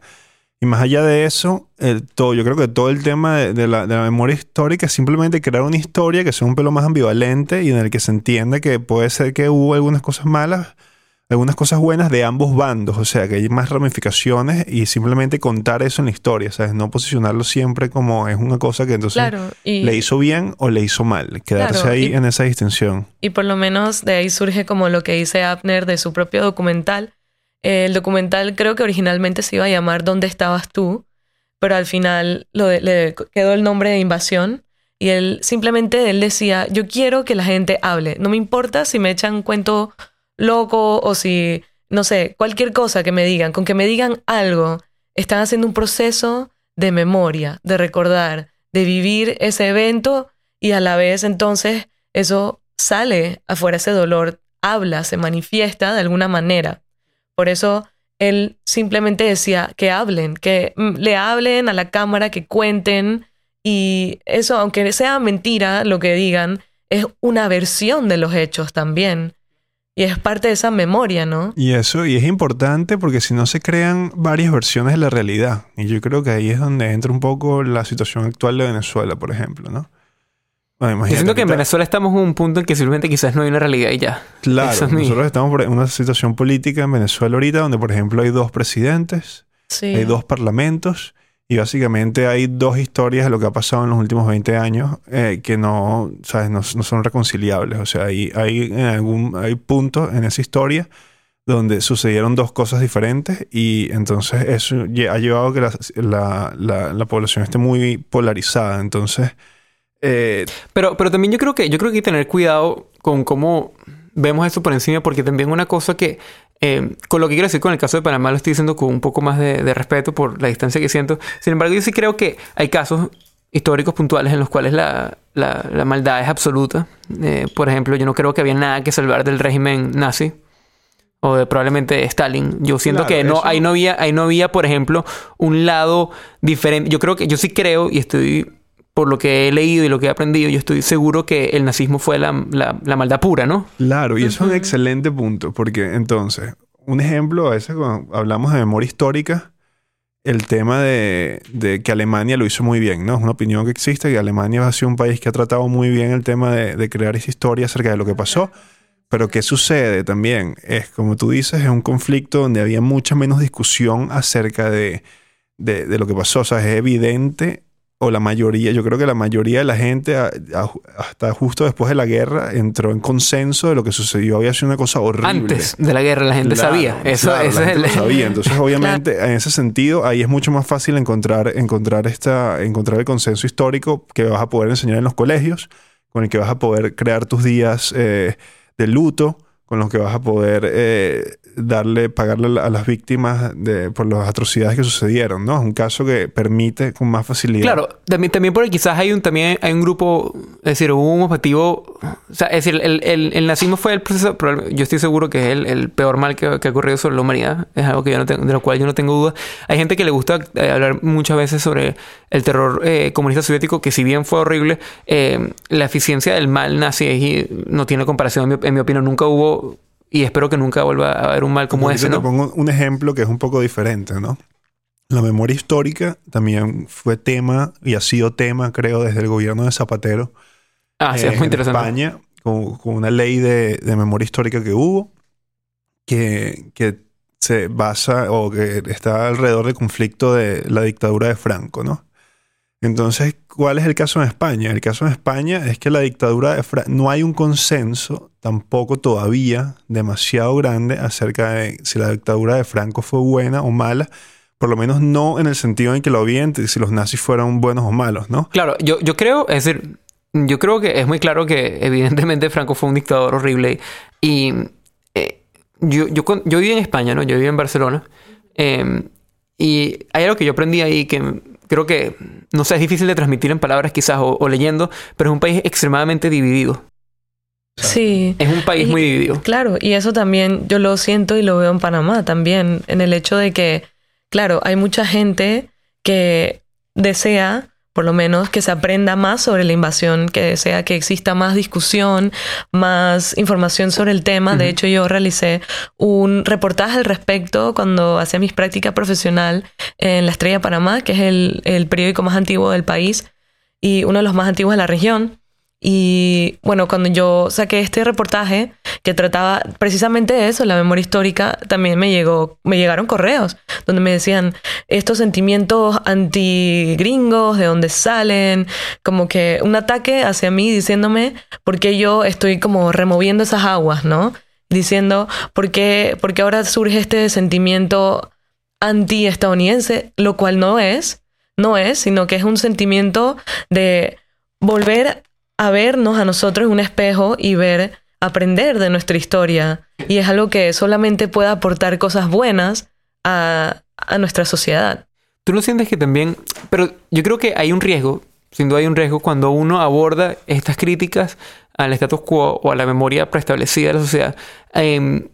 [SPEAKER 7] Y más allá de eso, el, todo, yo creo que todo el tema de, de la, de la memoria histórica es simplemente crear una historia que sea un pelo más ambivalente y en el que se entienda que puede ser que hubo algunas cosas malas, algunas cosas buenas de ambos bandos, o sea, que hay más ramificaciones y simplemente contar eso en la historia, ¿sabes? No posicionarlo siempre como es una cosa que entonces
[SPEAKER 9] Claro. Y,
[SPEAKER 7] le hizo bien o le hizo mal, quedarse
[SPEAKER 9] Claro,
[SPEAKER 7] ahí
[SPEAKER 9] y-
[SPEAKER 7] en esa distinción.
[SPEAKER 9] y por lo menos de ahí surge como lo que dice Abner de su propio documental. El documental creo que originalmente se iba a llamar ¿Dónde estabas tú? Pero al final lo de- le quedó el nombre de Invasión. Y él simplemente él decía, yo quiero que la gente hable. No me importa si me echan cuento loco o si, no sé, cualquier cosa que me digan. Con que me digan algo, están haciendo un proceso de memoria, de recordar, de vivir ese evento y a la vez entonces eso sale afuera, ese dolor habla, se manifiesta de alguna manera. Por eso él simplemente decía que hablen, que mm, le hablen a la cámara, que cuenten y eso, aunque sea mentira lo que digan, es una versión de los hechos también. Y es parte de esa memoria, ¿no?
[SPEAKER 7] Y eso, y es importante porque si no se crean varias versiones de la realidad. Y yo creo que ahí es donde entra un poco la situación actual de Venezuela, por ejemplo, ¿no? Bueno,
[SPEAKER 8] Yo siento que en Venezuela estamos en un punto en que simplemente quizás no hay una realidad y ya.
[SPEAKER 7] Claro,
[SPEAKER 8] es
[SPEAKER 7] nosotros estamos por una situación política en Venezuela ahorita donde, por ejemplo, hay dos presidentes,
[SPEAKER 9] Sí.
[SPEAKER 7] hay dos parlamentos Y básicamente hay dos historias de lo que ha pasado en los últimos 20 años eh, que no, ¿sabes? No, no son reconciliables. O sea, hay, hay, algún, hay puntos en esa historia donde sucedieron dos cosas diferentes y entonces eso ha llevado a que la, la- la- la población esté muy polarizada. Entonces, eh,
[SPEAKER 8] Pero, pero también yo creo que yo creo que hay que tener cuidado con cómo vemos eso por encima, porque también una cosa que, eh, con lo que quiero decir con el caso de Panamá, lo estoy diciendo con un poco más de, de respeto por la distancia que siento. Sin embargo, yo sí creo que hay casos históricos puntuales en los cuales la, la- la maldad es absoluta. Eh, por ejemplo, yo no creo que había nada que salvar del régimen nazi. O de probablemente Stalin. Yo siento
[SPEAKER 7] Claro,
[SPEAKER 8] que no,
[SPEAKER 7] eso-
[SPEAKER 8] ahí no había, ahí no había, por ejemplo, un lado diferente. Yo creo que, yo sí creo, y estoy, por lo que he leído y lo que he aprendido, yo estoy seguro que el nazismo fue la, la- la maldad pura, ¿no?
[SPEAKER 7] Claro, y eso es un excelente punto, porque entonces, un ejemplo, a veces cuando hablamos de memoria histórica, el tema de, de que Alemania lo hizo muy bien, ¿no? Es una opinión que existe, que Alemania ha sido un país que ha tratado muy bien el tema de, de crear esa historia acerca de lo que pasó, pero ¿qué sucede también? Es, como tú dices, es un conflicto donde había mucha menos discusión acerca de, de, de lo que pasó, o sea, es evidente o la mayoría, yo creo que la mayoría de la gente, a- a- hasta justo después de la guerra, entró en consenso de lo que sucedió. Había sido una cosa horrible.
[SPEAKER 8] Antes de la guerra la gente
[SPEAKER 7] Claro,
[SPEAKER 8] sabía. Eso,
[SPEAKER 7] claro,
[SPEAKER 8] eso
[SPEAKER 7] la
[SPEAKER 8] es
[SPEAKER 7] gente
[SPEAKER 8] el...
[SPEAKER 7] lo sabía. Entonces, obviamente, en ese sentido, ahí es mucho más fácil encontrar, encontrar, esta, encontrar el consenso histórico que vas a poder enseñar en los colegios, con el que vas a poder crear tus días eh, de luto, con los que vas a poder eh, darle, pagarle a las víctimas de, por las atrocidades que sucedieron, ¿no? Es un caso que permite con más facilidad.
[SPEAKER 8] Claro, también, también porque quizás hay un, también hay un grupo, es decir, hubo un objetivo, o sea, es decir, el, el, el nazismo fue el proceso, probable- yo estoy seguro que es el, el peor mal que, ha ocurrido sobre la humanidad, es algo que yo no tengo, de lo cual yo no tengo duda. Hay gente que le gusta eh, hablar muchas veces sobre el terror eh, comunista soviético, que si bien fue horrible, eh, la eficiencia del mal nazi no tiene comparación, en mi, en mi opinión, nunca hubo, y espero que nunca vuelva a haber un mal como
[SPEAKER 7] Ahorita
[SPEAKER 8] ese,
[SPEAKER 7] te
[SPEAKER 8] ¿no?
[SPEAKER 7] pongo un ejemplo que es un poco diferente, ¿no? La memoria histórica también fue tema y ha sido tema, creo, desde el gobierno de Zapatero.
[SPEAKER 8] Ah, sí,
[SPEAKER 7] eh,
[SPEAKER 8] es muy
[SPEAKER 7] en
[SPEAKER 8] interesante.
[SPEAKER 7] España, con, con una ley de, de memoria histórica que hubo, que, que se basa o que está alrededor del conflicto de la dictadura de Franco, ¿no? Entonces, ¿cuál es el caso en España? El caso en España es que la dictadura de Franco, no hay un consenso tampoco todavía demasiado grande acerca de si la dictadura de Franco fue buena o mala, por lo menos no en el sentido en que lo entre si los nazis fueron buenos o malos, ¿no?
[SPEAKER 8] Claro, yo, yo creo, es decir, yo creo que es muy claro que evidentemente Franco fue un dictador horrible y eh, yo, yo, yo viví en España, ¿no? Yo viví en Barcelona eh, y hay algo que yo aprendí ahí que creo que, no sé, es difícil de transmitir en palabras quizás o, o leyendo, pero es un país extremadamente dividido.
[SPEAKER 9] Sí.
[SPEAKER 8] Es un país
[SPEAKER 9] Y-
[SPEAKER 8] muy dividido.
[SPEAKER 9] Claro, y eso también yo lo siento y lo veo en Panamá también, en el hecho de que, claro, hay mucha gente que desea, por lo menos, que se aprenda más sobre la invasión, que desea que exista más discusión, más información sobre el tema. De hecho, yo realicé un reportaje al respecto cuando hacía mis prácticas profesional en La Estrella de Panamá, que es el, el periódico más antiguo del país y uno de los más antiguos de la región. Y bueno, cuando yo saqué este reportaje que trataba precisamente de eso, la memoria histórica, también me llegó, me llegaron correos donde me decían estos sentimientos anti-gringos, de dónde salen, como que un ataque hacia mí diciéndome por qué yo estoy como removiendo esas aguas, ¿no? Diciendo por qué, por qué ahora surge este sentimiento anti-estadounidense, lo cual no es, no es, sino que es un sentimiento de volver a vernos a nosotros en un espejo y ver, aprender de nuestra historia. Y es algo que solamente puede aportar cosas buenas a, a nuestra sociedad.
[SPEAKER 8] ¿Tú no sientes que también, pero yo creo que hay un riesgo, sin duda hay un riesgo cuando uno aborda estas críticas al status quo o a la memoria preestablecida de la sociedad? Eh,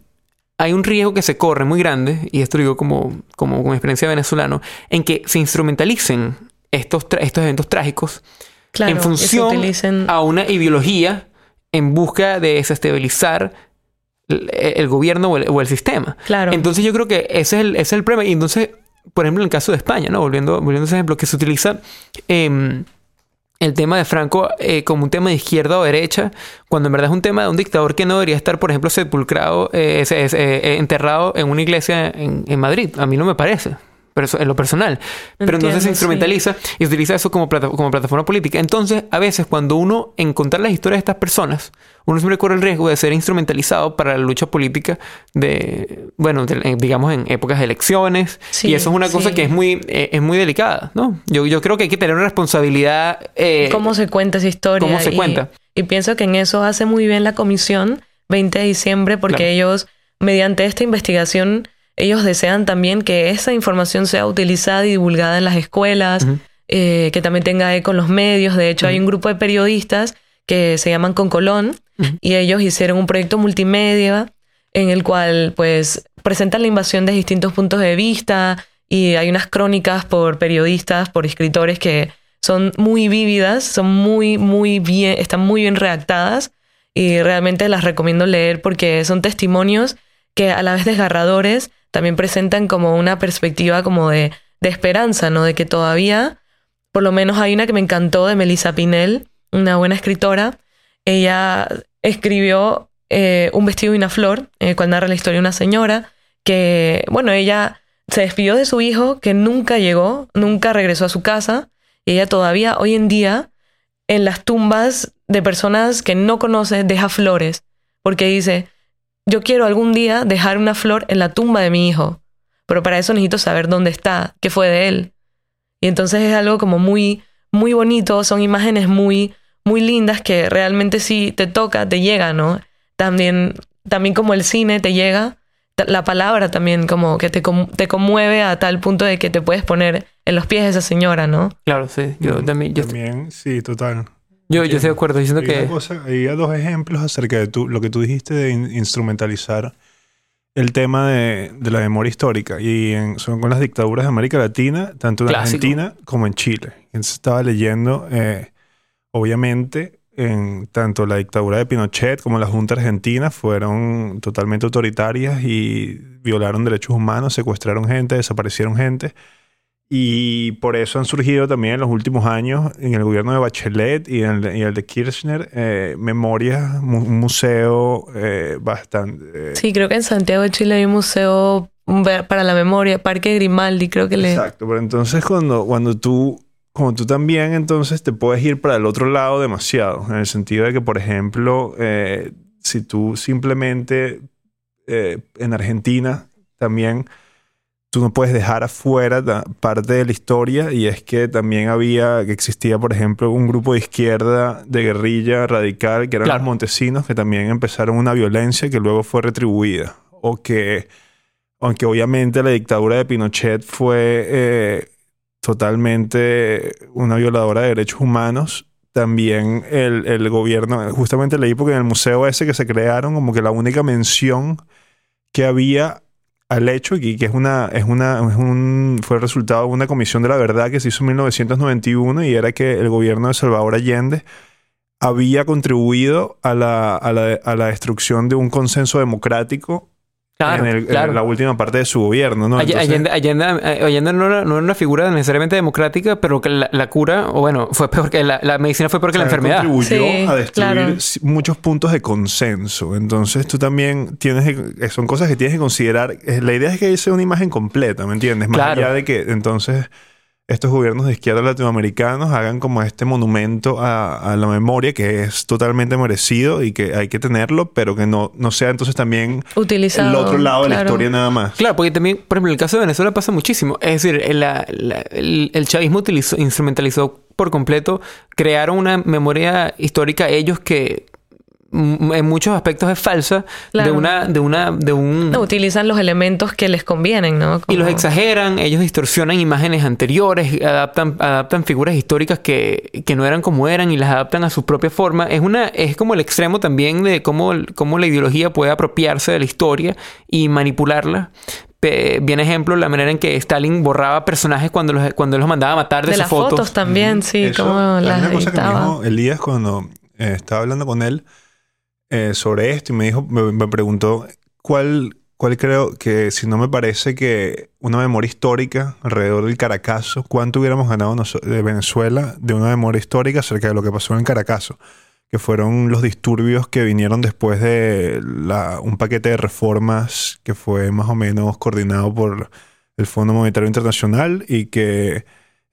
[SPEAKER 8] hay un riesgo que se corre muy grande, y esto lo digo como, como con experiencia venezolano, en que se instrumentalicen estos, estos eventos trágicos
[SPEAKER 9] Claro,
[SPEAKER 8] en función
[SPEAKER 9] utilicen-
[SPEAKER 8] a una ideología en busca de desestabilizar el, el gobierno o el, o el sistema.
[SPEAKER 9] Claro.
[SPEAKER 8] Entonces yo creo que ese es el, ese es el problema. Y entonces, por ejemplo, en el caso de España, ¿no? Volviendo, volviendo a ese ejemplo, que se utiliza em, el tema de Franco eh, como un tema de izquierda o derecha, cuando en verdad es un tema de un dictador que no debería estar, por ejemplo, sepulcrado, eh, eh, enterrado en una iglesia en, en Madrid. A mí no me parece. En lo personal. Pero
[SPEAKER 9] Entiendo,
[SPEAKER 8] entonces se
[SPEAKER 9] sí.
[SPEAKER 8] instrumentaliza y utiliza eso como, plata- como plataforma política. Entonces, a veces cuando uno encontrar las historias de estas personas, uno siempre corre el riesgo de ser instrumentalizado para la lucha política de, bueno, de- eh, digamos en épocas de elecciones.
[SPEAKER 9] Sí,
[SPEAKER 8] y eso es una cosa
[SPEAKER 9] sí.
[SPEAKER 8] que es muy, eh, es muy delicada, ¿no? Yo, yo creo que hay que tener una responsabilidad. eh,
[SPEAKER 9] cómo se cuenta esa historia.
[SPEAKER 8] cómo se
[SPEAKER 9] y,
[SPEAKER 8] cuenta.
[SPEAKER 9] Y pienso que en eso hace muy bien la comisión 20 de diciembre porque
[SPEAKER 8] Claro.
[SPEAKER 9] ellos, mediante esta investigación, ellos desean también que esa información sea utilizada y divulgada en las escuelas, eh, que también tenga eco en los medios. De hecho, hay un grupo de periodistas que se llaman Concolón y ellos hicieron un proyecto multimedia en el cual pues presentan la invasión de distintos puntos de vista y hay unas crónicas por periodistas, por escritores que son muy vívidas, son muy, muy bien, están muy bien redactadas y realmente las recomiendo leer porque son testimonios que a la vez desgarradores también presentan como una perspectiva como de, de esperanza, ¿no? De que todavía, por lo menos hay una que me encantó de Melissa Pinel, una buena escritora. Ella escribió eh, Un vestido y una flor, en el cual narra la historia de una señora que, bueno, ella se despidió de su hijo que nunca llegó, nunca regresó a su casa y ella todavía hoy en día en las tumbas de personas que no conoce deja flores porque dice, yo quiero algún día dejar una flor en la tumba de mi hijo, pero para eso necesito saber dónde está, qué fue de él. Y entonces es algo como muy, muy bonito, son imágenes muy, muy lindas que realmente sí te toca, te llega, ¿no? También, también como el cine te llega, la palabra también como que te, com- te conmueve a tal punto de que te puedes poner en los pies de esa señora, ¿no?
[SPEAKER 8] Claro, sí. Yo también, yo,
[SPEAKER 7] También, sí, total.
[SPEAKER 8] Yo, yo estoy de acuerdo diciendo
[SPEAKER 7] Hay
[SPEAKER 8] que...
[SPEAKER 7] cosa, había dos ejemplos acerca de tú, lo que tú dijiste de in- instrumentalizar el tema de, de la memoria histórica y en- son con las dictaduras de América Latina, tanto en
[SPEAKER 8] Clásico.
[SPEAKER 7] Argentina como en Chile. Entonces estaba leyendo, eh, obviamente, en tanto la dictadura de Pinochet como la Junta Argentina fueron totalmente autoritarias y violaron derechos humanos, secuestraron gente, desaparecieron gente. Y por eso han surgido también en los últimos años, en el gobierno de Bachelet y en el, y el de Kirchner, eh, memorias, mu- un museo eh, bastante... eh,
[SPEAKER 9] Sí, creo que en Santiago de Chile hay un museo para la memoria, Parque Grimaldi, creo que le...
[SPEAKER 7] Exacto, pero entonces cuando, cuando tú, como tú también, entonces te puedes ir para el otro lado demasiado, en el sentido de que, por ejemplo, eh, si tú simplemente eh, en Argentina también tú no puedes dejar afuera parte de la historia y es que también había, que existía, por ejemplo, un grupo de izquierda de guerrilla radical que eran
[SPEAKER 8] Claro.
[SPEAKER 7] los montesinos que también empezaron una violencia que luego fue retribuida o que aunque obviamente la dictadura de Pinochet fue eh, totalmente una violadora de derechos humanos, también el, el gobierno, justamente leí porque en el museo ese que se crearon, como que la única mención que había al hecho, y que es una, es una, es un, fue resultado de una comisión de la verdad que se hizo en 1991 y era que el gobierno de Salvador Allende había contribuido a la, a la, a la destrucción de un consenso democrático
[SPEAKER 8] Claro,
[SPEAKER 7] en, el- en la última parte de su gobierno, ¿no? Entonces-
[SPEAKER 8] Allende, Allende- Allende no, era, no era una figura necesariamente democrática, pero que la, la cura, o bueno, fue peor que la, la medicina fue peor que la
[SPEAKER 7] O sea,
[SPEAKER 8] enfermedad.
[SPEAKER 7] Contribuyó
[SPEAKER 9] Sí,
[SPEAKER 7] a destruir
[SPEAKER 9] claro.
[SPEAKER 7] muchos puntos de consenso. Entonces tú también tienes que- eh, son cosas que tienes que considerar. Eh, La idea es que sea una imagen completa, ¿me entiendes? Más
[SPEAKER 8] Claro.
[SPEAKER 7] allá de que entonces estos gobiernos de izquierda latinoamericanos hagan como este monumento a, a la memoria que es totalmente merecido y que hay que tenerlo, pero que no, no sea entonces también
[SPEAKER 9] Utilizado,
[SPEAKER 7] el otro lado de la historia nada más.
[SPEAKER 8] Claro, porque también, por ejemplo, en el caso de Venezuela pasa muchísimo. Es decir, el, la- el- el chavismo utilizó, instrumentalizó por completo, crearon una memoria histórica ellos que en muchos aspectos es falsa de
[SPEAKER 9] Claro.
[SPEAKER 8] una de una de un
[SPEAKER 9] No, utilizan los elementos que les convienen, ¿no?
[SPEAKER 8] y los
[SPEAKER 9] Como-
[SPEAKER 8] exageran, ellos distorsionan imágenes anteriores, adaptan, adaptan figuras históricas que, que no eran como eran y las adaptan a su propia forma. Es una, es como el extremo también de cómo, cómo la ideología puede apropiarse de la historia y manipularla. Pe- Bien ejemplo, la manera en que Stalin borraba personajes cuando los, cuando los mandaba a matar de,
[SPEAKER 9] de
[SPEAKER 8] sus
[SPEAKER 9] las fotos, también, sí,
[SPEAKER 7] Eso,
[SPEAKER 9] como las
[SPEAKER 7] una cosa que me dijo Elías cuando eh, estaba hablando con él eh, sobre esto y me dijo, me, preguntó cuál, cuál creo que si no me parece que una memoria histórica alrededor del Caracazo, cuánto hubiéramos ganado de Venezuela de una memoria histórica acerca de lo que pasó en el Caracazo, que fueron los disturbios que vinieron después de la- un paquete de reformas que fue más o menos coordinado por el Fondo Monetario Internacional y que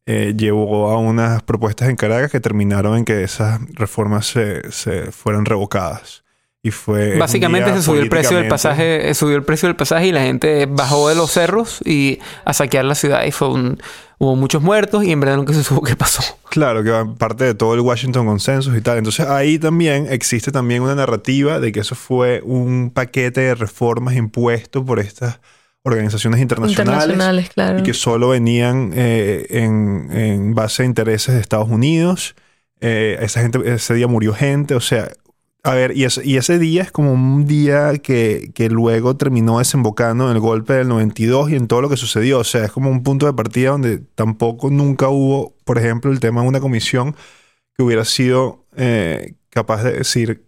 [SPEAKER 7] eh, llevó a unas propuestas en Caracas que terminaron en que esas reformas se, se fueran revocadas. Y fue un
[SPEAKER 8] Básicamente se subió el precio del pasaje, eh, subió el precio del pasaje y la gente bajó de los cerros y a saquear la ciudad y fue un, hubo muchos muertos y en verdad nunca se supo qué pasó.
[SPEAKER 7] Claro, que va parte de todo el Washington Consensus y tal. Entonces ahí también existe también una narrativa de que eso fue un paquete de reformas impuesto por estas organizaciones internacionales,
[SPEAKER 9] Internacionales, claro.
[SPEAKER 7] y que solo venían eh, en, en base a intereses de Estados Unidos. Eh, esa gente, ese día murió gente, o sea, a ver, y ese, y ese día es como un día que, que luego terminó desembocando en el golpe del 92 y en todo lo que sucedió. O sea, es como un punto de partida donde tampoco nunca hubo, por ejemplo, el tema de una comisión que hubiera sido eh, capaz de decir,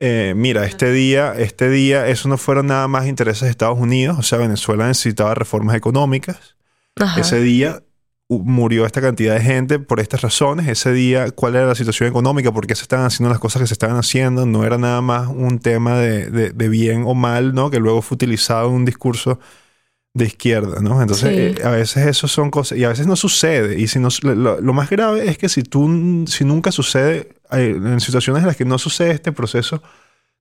[SPEAKER 7] eh, mira, este día, este día, eso no fueron nada más intereses de Estados Unidos. O sea, Venezuela necesitaba reformas económicas.
[SPEAKER 9] Ajá.
[SPEAKER 7] Ese día murió esta cantidad de gente por estas razones. Ese día, ¿cuál era la situación económica? ¿Por qué se estaban haciendo las cosas que se estaban haciendo? No era nada más un tema de, de- de bien o mal, ¿no? Que luego fue utilizado en un discurso de izquierda, ¿no? Entonces,
[SPEAKER 9] Sí.
[SPEAKER 7] eh, a veces eso son cosas, y a veces no sucede. Y si no, lo, lo- lo más grave es que si tú, si nunca sucede, eh, en situaciones en las que no sucede este proceso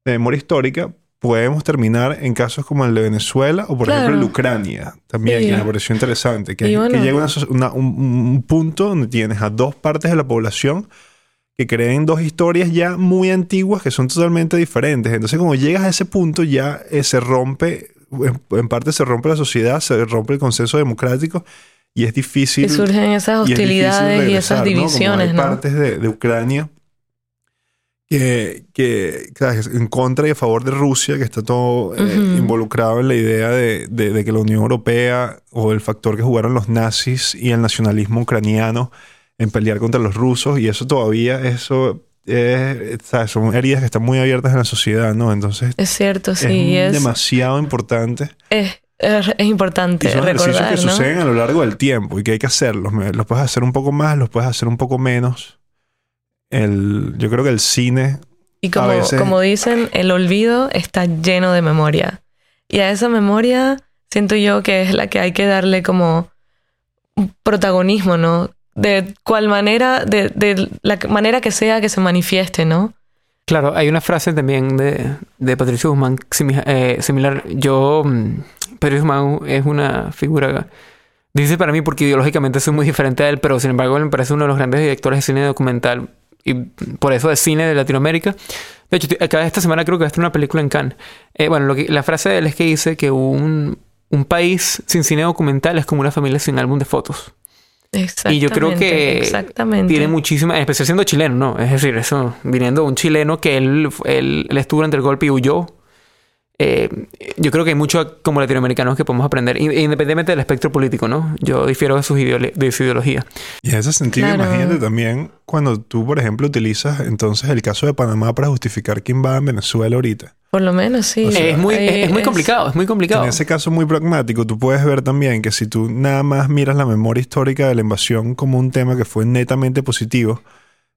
[SPEAKER 7] de memoria histórica, podemos terminar en casos como el de Venezuela o, por
[SPEAKER 9] Claro.
[SPEAKER 7] ejemplo, el de Ucrania también,
[SPEAKER 9] Sí.
[SPEAKER 7] que me pareció interesante. Que,
[SPEAKER 9] Y bueno.
[SPEAKER 7] que llega una so- una- un, un punto donde tienes a dos partes de la población que creen dos historias ya muy antiguas que son totalmente diferentes. Entonces, como llegas a ese punto, ya eh, se rompe, en, en parte se rompe la sociedad, se rompe el consenso democrático y es difícil.
[SPEAKER 9] Y surgen esas
[SPEAKER 7] y es difícil
[SPEAKER 9] hostilidades y, esas
[SPEAKER 7] regresar, ¿no? Como
[SPEAKER 9] divisiones,
[SPEAKER 7] hay
[SPEAKER 9] ¿no?
[SPEAKER 7] partes de, de Ucrania que, que ¿sabes? en contra y a favor de Rusia, que está todo eh, involucrado en la idea de, de- de que la Unión Europea o el factor que jugaron los nazis y el nacionalismo ucraniano en pelear contra los rusos y eso todavía, eso es, ¿sabes? son heridas que están muy abiertas en la sociedad, ¿no? Entonces
[SPEAKER 9] Es cierto,
[SPEAKER 7] es
[SPEAKER 9] sí. Es,
[SPEAKER 7] demasiado importante.
[SPEAKER 9] es, es- es importante
[SPEAKER 7] Y son ejercicios
[SPEAKER 9] recordar,
[SPEAKER 7] que
[SPEAKER 9] ¿no?
[SPEAKER 7] suceden a lo largo del tiempo y que hay que hacerlos. Los puedes hacer un poco más, los puedes hacer un poco menos. El, yo creo que el cine
[SPEAKER 9] Y como,
[SPEAKER 7] a veces-
[SPEAKER 9] como dicen, el olvido está lleno de memoria. Y a esa memoria siento yo que es la que hay que darle como protagonismo, ¿no? De cual manera, de, de la manera que sea que se manifieste, ¿no?
[SPEAKER 8] Claro, hay una frase también de, de Patricio Guzmán eh, similar. Yo, mm, Patricio Guzmán es una figura, dice para mí porque ideológicamente soy muy diferente a él, pero sin embargo él me parece uno de los grandes directores de cine documental y por eso de cine de Latinoamérica. De hecho, acá esta semana creo que va a estar una película en Cannes. Eh, bueno, lo que, la frase de él es que dice que un, un país sin cine documental es como una familia sin álbum de fotos.
[SPEAKER 9] Exactamente.
[SPEAKER 8] Y yo creo que
[SPEAKER 9] Exactamente.
[SPEAKER 8] tiene muchísima, en especial siendo chileno, ¿no? Es decir, eso, viniendo de un chileno que él, él, él estuvo ante el golpe y huyó. Eh, yo creo que hay mucho como latinoamericanos que podemos aprender, in- independientemente del espectro político, ¿no? Yo difiero de, sus ideole- de su ideología.
[SPEAKER 7] Y en ese sentido,
[SPEAKER 9] Claro.
[SPEAKER 7] imagínate también cuando tú, por ejemplo, utilizas entonces el caso de Panamá para justificar quién va en Venezuela ahorita.
[SPEAKER 9] Por lo menos sí.
[SPEAKER 7] O sea,
[SPEAKER 8] es, muy, es, es muy complicado, es muy complicado.
[SPEAKER 7] En ese caso muy pragmático, tú puedes ver también que si tú nada más miras la memoria histórica de la invasión como un tema que fue netamente positivo,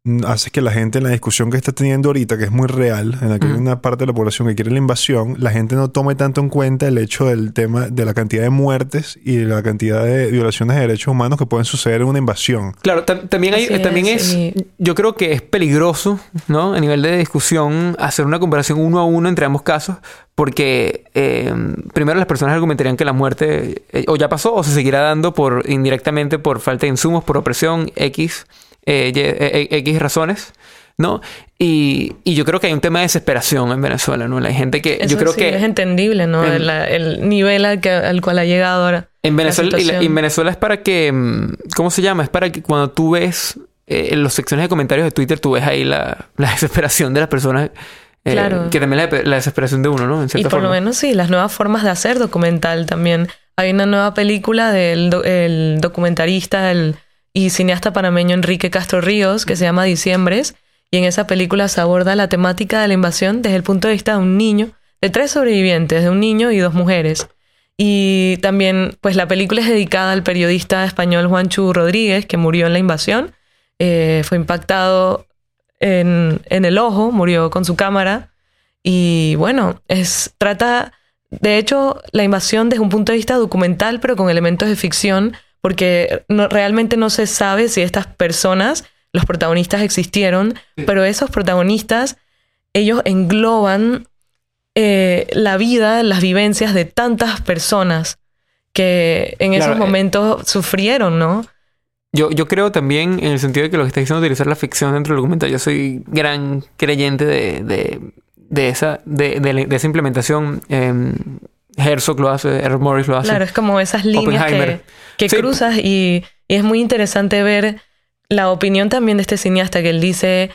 [SPEAKER 7] mm, haces que la gente en la discusión que está teniendo ahorita, que es muy real, en la que hay
[SPEAKER 8] Mm.
[SPEAKER 7] una parte de la población que quiere la invasión, la gente no tome tanto en cuenta el hecho del tema de la cantidad de muertes y de la cantidad de violaciones de derechos humanos que pueden suceder en una invasión.
[SPEAKER 8] Claro, tam- también, hay,
[SPEAKER 9] Así
[SPEAKER 8] también
[SPEAKER 9] es,
[SPEAKER 8] es,
[SPEAKER 9] y-
[SPEAKER 8] yo creo que es peligroso, ¿no? A nivel de discusión, hacer una comparación uno a uno entre ambos casos, porque eh, primero las personas argumentarían que la muerte eh, o ya pasó o se seguirá dando por indirectamente por falta de insumos, por opresión, X, eh, eh, eh, X razones. ¿No? Y, y yo creo que hay un tema de desesperación en Venezuela, ¿no? La gente que.
[SPEAKER 9] Eso
[SPEAKER 8] yo creo
[SPEAKER 9] sí,
[SPEAKER 8] que.
[SPEAKER 9] es entendible, ¿no?
[SPEAKER 8] en-
[SPEAKER 9] el nivel al, que, al cual ha llegado ahora.
[SPEAKER 8] En Venezuela,
[SPEAKER 9] la
[SPEAKER 8] y la- y en. Venezuela es para que, mm, ¿cómo se llama? Es para que cuando tú ves eh, en las secciones de comentarios de Twitter, tú ves ahí la, la desesperación de las personas. eh,
[SPEAKER 9] Claro.
[SPEAKER 8] Que también la, la desesperación de uno, ¿no? En
[SPEAKER 9] Y por
[SPEAKER 8] forma.
[SPEAKER 9] lo menos sí, las nuevas formas de hacer documental también. Hay una nueva película del do- el documentarista el, y cineasta panameño Enrique Castro Ríos que se llama Diciembres. Y en esa película se aborda la temática de la invasión desde el punto de vista de un niño, de tres sobrevivientes, de un niño y dos mujeres. Y también, pues la película es dedicada al periodista español Juanchu Rodríguez, que murió en la invasión. Eh, fue impactado en, en el ojo, murió con su cámara. Y bueno, es, trata de hecho, la invasión desde un punto de vista documental, pero con elementos de ficción, porque no, realmente no se sabe si estas personas, los protagonistas existieron, pero esos protagonistas, ellos engloban eh, la vida, las vivencias de tantas personas que en
[SPEAKER 8] Claro,
[SPEAKER 9] esos
[SPEAKER 8] eh,
[SPEAKER 9] momentos sufrieron, ¿no?
[SPEAKER 8] Yo, yo creo también en el sentido de que lo que está diciendo utilizar la ficción dentro del documental. Yo soy gran creyente de, de, de esa, de, de esa implementación. Em, Herzog lo hace, Errol Morris lo hace.
[SPEAKER 9] Claro, es como esas líneas que,
[SPEAKER 8] Oppenheimer.
[SPEAKER 9] que
[SPEAKER 8] Sí.
[SPEAKER 9] cruzas y, y es muy interesante ver la opinión también de este cineasta que él dice,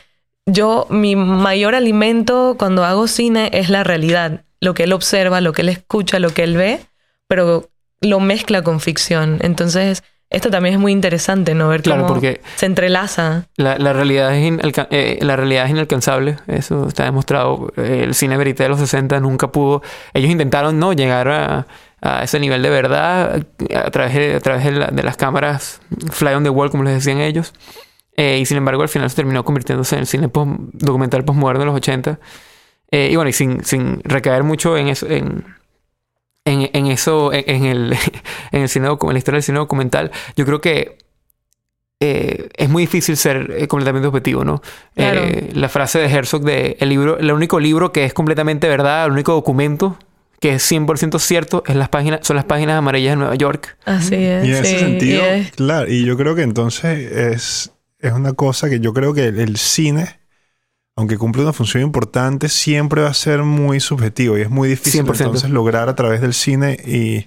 [SPEAKER 9] yo, mi mayor alimento cuando hago cine es la realidad, lo que él observa, lo que él escucha, lo que él ve, pero lo mezcla con ficción. Entonces, esto también es muy interesante, ¿no? Ver
[SPEAKER 8] Claro,
[SPEAKER 9] cómo
[SPEAKER 8] porque-
[SPEAKER 9] se entrelaza.
[SPEAKER 8] La, la realidad es eh, la realidad es inalcanzable, eso está demostrado. El cine verité de los 60 nunca pudo. Ellos intentaron no llegar a, a ese nivel de verdad a través, de, a través de, la- de las cámaras fly on the wall, como les decían ellos. Eh, y sin embargo, al final se terminó convirtiéndose en el cine post- documental postmoderno de los 80. Eh, y bueno, y sin, sin recaer mucho en eso, en, en, en eso, en, en el, en el cine, en la historia del cine documental, yo creo que eh, es muy difícil ser eh, completamente objetivo, ¿no?
[SPEAKER 9] Claro.
[SPEAKER 8] Eh, la frase de Herzog de el libro, el único libro que es completamente verdad, el único documento que es 100% cierto es las páginas, son las páginas amarillas de Nueva York.
[SPEAKER 9] Así es.
[SPEAKER 7] Y en ese
[SPEAKER 9] sí,
[SPEAKER 7] sentido,
[SPEAKER 9] y es-
[SPEAKER 7] claro, y yo creo que entonces es, es una cosa que yo creo que el, el cine, aunque cumple una función importante, siempre va a ser muy subjetivo y es muy difícil
[SPEAKER 8] 100%.
[SPEAKER 7] entonces lograr a través del cine y,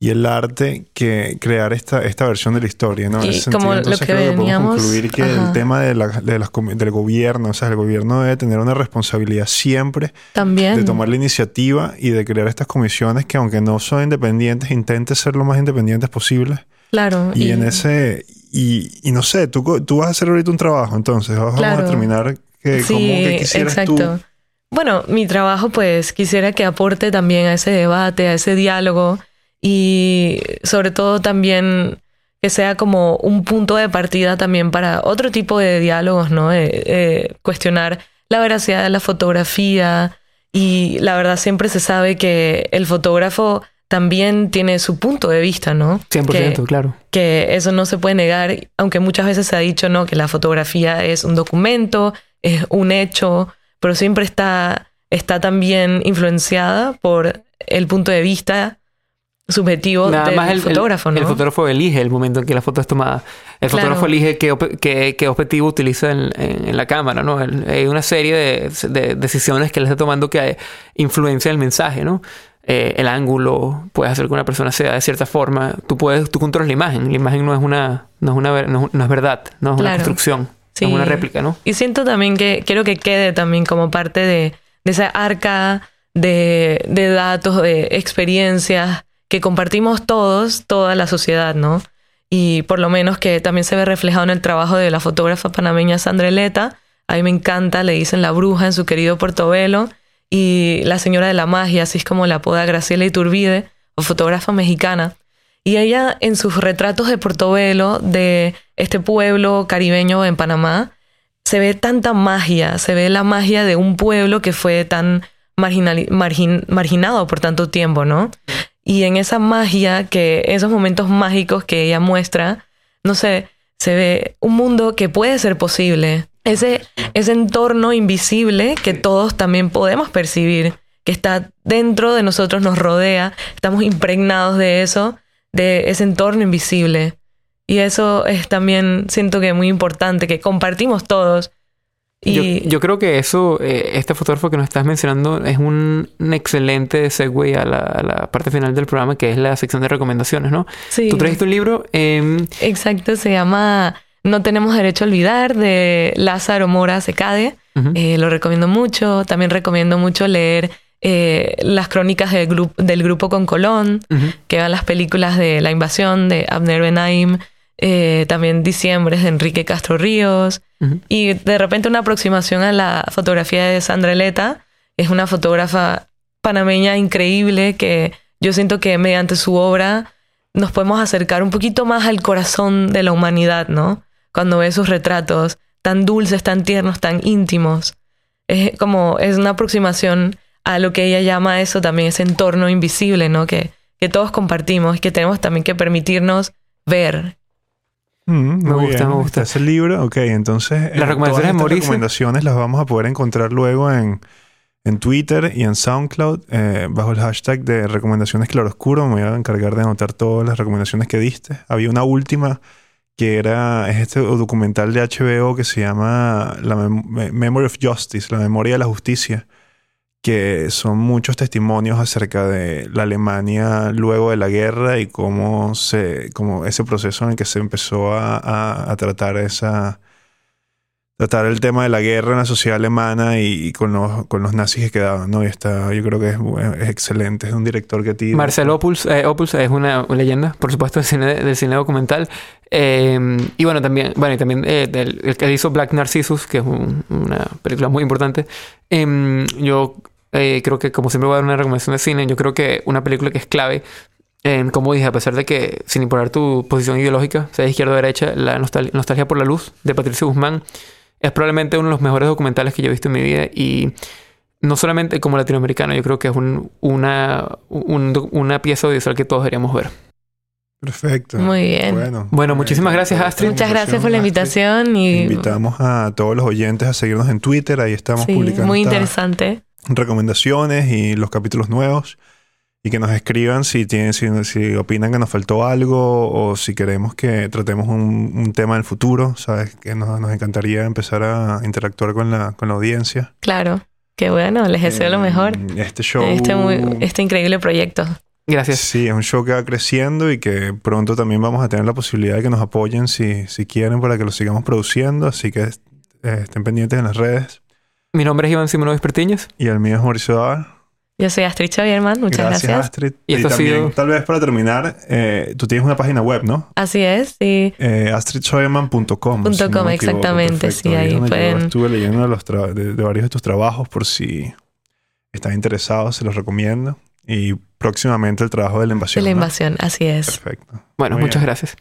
[SPEAKER 7] y el arte que crear esta, esta versión de la historia, ¿no? En
[SPEAKER 9] Y
[SPEAKER 7] ese
[SPEAKER 9] como
[SPEAKER 7] sentido,
[SPEAKER 9] lo que
[SPEAKER 7] creo podemos
[SPEAKER 9] veníamos-
[SPEAKER 7] concluir que
[SPEAKER 9] ajá.
[SPEAKER 7] el tema de la- de las del gobierno, o sea, el gobierno debe tener una responsabilidad siempre
[SPEAKER 9] también.
[SPEAKER 7] de tomar la iniciativa y de crear estas comisiones que aunque no son independientes, intenten ser lo más independientes posible.
[SPEAKER 9] Claro.
[SPEAKER 7] Y, en ese, y, y no sé, tú, tú vas a hacer ahorita un trabajo, entonces vamos
[SPEAKER 9] Claro.
[SPEAKER 7] a determinar que, cómo que quisieras
[SPEAKER 9] exacto.
[SPEAKER 7] tú.
[SPEAKER 9] Bueno, mi trabajo pues quisiera que aporte también a ese debate, a ese diálogo y sobre todo también que sea como un punto de partida también para otro tipo de diálogos, ¿no? Eh, eh, cuestionar la veracidad de la fotografía y la verdad siempre se sabe que el fotógrafo también tiene su punto de vista, ¿no?
[SPEAKER 8] 100%,
[SPEAKER 9] Que-
[SPEAKER 8] claro.
[SPEAKER 9] que eso no se puede negar, aunque muchas veces se ha dicho no que la fotografía es un documento, es un hecho, pero siempre está, está también influenciada por el punto de vista subjetivo
[SPEAKER 8] Nada
[SPEAKER 9] del
[SPEAKER 8] más el,
[SPEAKER 9] fotógrafo, ¿no?
[SPEAKER 8] el fotógrafo elige el momento en que la foto es tomada. El
[SPEAKER 9] Claro.
[SPEAKER 8] fotógrafo elige qué, qué- qué objetivo utiliza en, en- en la cámara, ¿no? El- hay una serie de, de decisiones que él está tomando que influencia el mensaje, ¿no? Eh, el ángulo, puedes hacer que una persona sea de cierta forma. Tú puedes, tú controlas la imagen. La imagen no es una, no es una, no es, no es verdad, no es una construcción,
[SPEAKER 9] Sí.
[SPEAKER 8] es una réplica, ¿no?
[SPEAKER 9] Y siento también que quiero que quede también como parte de, de esa arca de, de datos, de experiencias que compartimos todos, toda la sociedad, ¿no? Y por lo menos que también se ve reflejado en el trabajo de la fotógrafa panameña Sandra Eleta. A mí me encanta, le dicen la bruja en su querido Portobelo. Y la señora de la magia, así es como la apoda Graciela Iturbide, o fotógrafa mexicana. Y ella en sus retratos de Portobelo, de este pueblo caribeño en Panamá, se ve tanta magia, se ve la magia de un pueblo que fue tan marginali- margin- marginado por tanto tiempo, ¿no? Y en esa magia, que esos momentos mágicos que ella muestra, no sé, se ve un mundo que puede ser posible. Ese, ese entorno invisible que todos también podemos percibir, que está dentro de nosotros, nos rodea, estamos impregnados de eso, de ese entorno invisible. Y eso es también, siento que muy importante, que compartimos todos. Y
[SPEAKER 8] Yo, yo creo que eso, eh, este fotógrafo que nos estás mencionando, es un, un excelente segue a la, a la parte final del programa, que es la sección de recomendaciones, ¿no?
[SPEAKER 9] sí,
[SPEAKER 8] Tú trajiste un libro, em,
[SPEAKER 9] exacto, se llama No tenemos derecho a olvidar de Lázaro Mora Secade. Eh, lo recomiendo mucho. También recomiendo mucho leer eh, las crónicas del, grup- del grupo con Colón, que van las películas de La Invasión de Abner Benaim, eh, también Diciembre de Enrique Castro Ríos. Y de repente una aproximación a la fotografía de Sandra Eleta. Es una fotógrafa panameña increíble que yo siento que mediante su obra nos podemos acercar un poquito más al corazón de la humanidad, ¿no? Cuando ve sus retratos tan dulces, tan tiernos, tan íntimos. Es como, es una aproximación a lo que ella llama eso también, ese entorno invisible, ¿no? Que, que todos compartimos y que tenemos también que permitirnos ver.
[SPEAKER 7] Mm,
[SPEAKER 8] Me gusta,
[SPEAKER 7] bien.
[SPEAKER 8] me gusta.
[SPEAKER 7] Ese libro. Ok, entonces. eh,
[SPEAKER 8] Las recomendaciones de
[SPEAKER 7] todas estas recomendaciones las vamos a poder encontrar luego en, en Twitter y en SoundCloud eh, bajo el hashtag de recomendaciones claroscuro. Me voy a encargar de anotar todas las recomendaciones que diste. Había una última que era es este documental de HBO que se llama la Mem- Me- Memory of Justice, la memoria de la justicia, que son muchos testimonios acerca de la Alemania luego de la guerra y cómo se, como ese proceso en el que se empezó a, a- tratar esa tratar el tema de la guerra en la sociedad alemana y, con los con los nazis que quedaban, ¿no? Y está, yo creo que es, es excelente, es un director que tiene
[SPEAKER 8] Marcel Opus, eh, es una leyenda, por supuesto, del cine, del cine documental. Eh, y bueno, también, bueno, también eh, del- el que hizo Black Narcissus, que es un- una película muy importante. Em, yo eh, creo que, como siempre voy a dar una recomendación de cine, yo creo que una película que es clave, em, como dije, a pesar de que, sin importar tu posición ideológica, sea de izquierda o derecha, la nostal- Nostalgia por la Luz de Patricio Guzmán es probablemente uno de los mejores documentales que yo he visto en mi vida y no solamente como latinoamericano, yo creo que es un- una, un una pieza audiovisual que todos deberíamos ver.
[SPEAKER 7] Perfecto.
[SPEAKER 9] Muy bien.
[SPEAKER 7] Bueno,
[SPEAKER 8] Bueno, muchísimas
[SPEAKER 7] eh,
[SPEAKER 8] gracias, Astrid.
[SPEAKER 9] Muchas gracias por la
[SPEAKER 7] Astrid.
[SPEAKER 9] invitación y
[SPEAKER 7] Invitamos a todos los oyentes a seguirnos en Twitter, ahí estamos
[SPEAKER 9] sí,
[SPEAKER 7] publicando
[SPEAKER 9] muy interesante.
[SPEAKER 7] Recomendaciones y los capítulos nuevos y que nos escriban si tienen si, si opinan que nos faltó algo o si queremos que tratemos un, un tema del futuro, sabes que nos, nos encantaría empezar a interactuar con la, con la audiencia.
[SPEAKER 9] Claro. Qué bueno, les deseo lo
[SPEAKER 7] Eh,
[SPEAKER 9] mejor.
[SPEAKER 7] Este show
[SPEAKER 9] Este, muy- este increíble proyecto.
[SPEAKER 8] Gracias.
[SPEAKER 7] Sí, es un show que va creciendo y que pronto también vamos a tener la posibilidad de que nos apoyen si, si quieren para que lo sigamos produciendo. Así que eh, estén pendientes en las redes.
[SPEAKER 8] Mi nombre es Iván Simonovic Pertiñas.
[SPEAKER 7] Y el mío es Mauricio Davar.
[SPEAKER 9] Yo soy Astrid Xavierman, muchas gracias.
[SPEAKER 7] Astrid.
[SPEAKER 8] Y esto ha
[SPEAKER 7] también,
[SPEAKER 8] sido-
[SPEAKER 7] tal vez para terminar, eh, tú tienes una página web, ¿no?
[SPEAKER 9] Así es, sí.
[SPEAKER 7] Eh, astridscheuermann.com.
[SPEAKER 9] Punto
[SPEAKER 7] si no
[SPEAKER 9] exactamente,
[SPEAKER 7] Perfecto.
[SPEAKER 9] sí, ahí
[SPEAKER 7] yo
[SPEAKER 9] pueden-
[SPEAKER 7] estuve leyendo de, los tra- de- de varios de tus trabajos por si están interesados, se los recomiendo. Y próximamente el trabajo de la
[SPEAKER 9] De
[SPEAKER 7] invasión.
[SPEAKER 9] la
[SPEAKER 7] ¿no?
[SPEAKER 9] invasión, así es.
[SPEAKER 7] Perfecto.
[SPEAKER 8] Bueno,
[SPEAKER 7] Muy
[SPEAKER 8] muchas
[SPEAKER 7] bien.
[SPEAKER 8] gracias.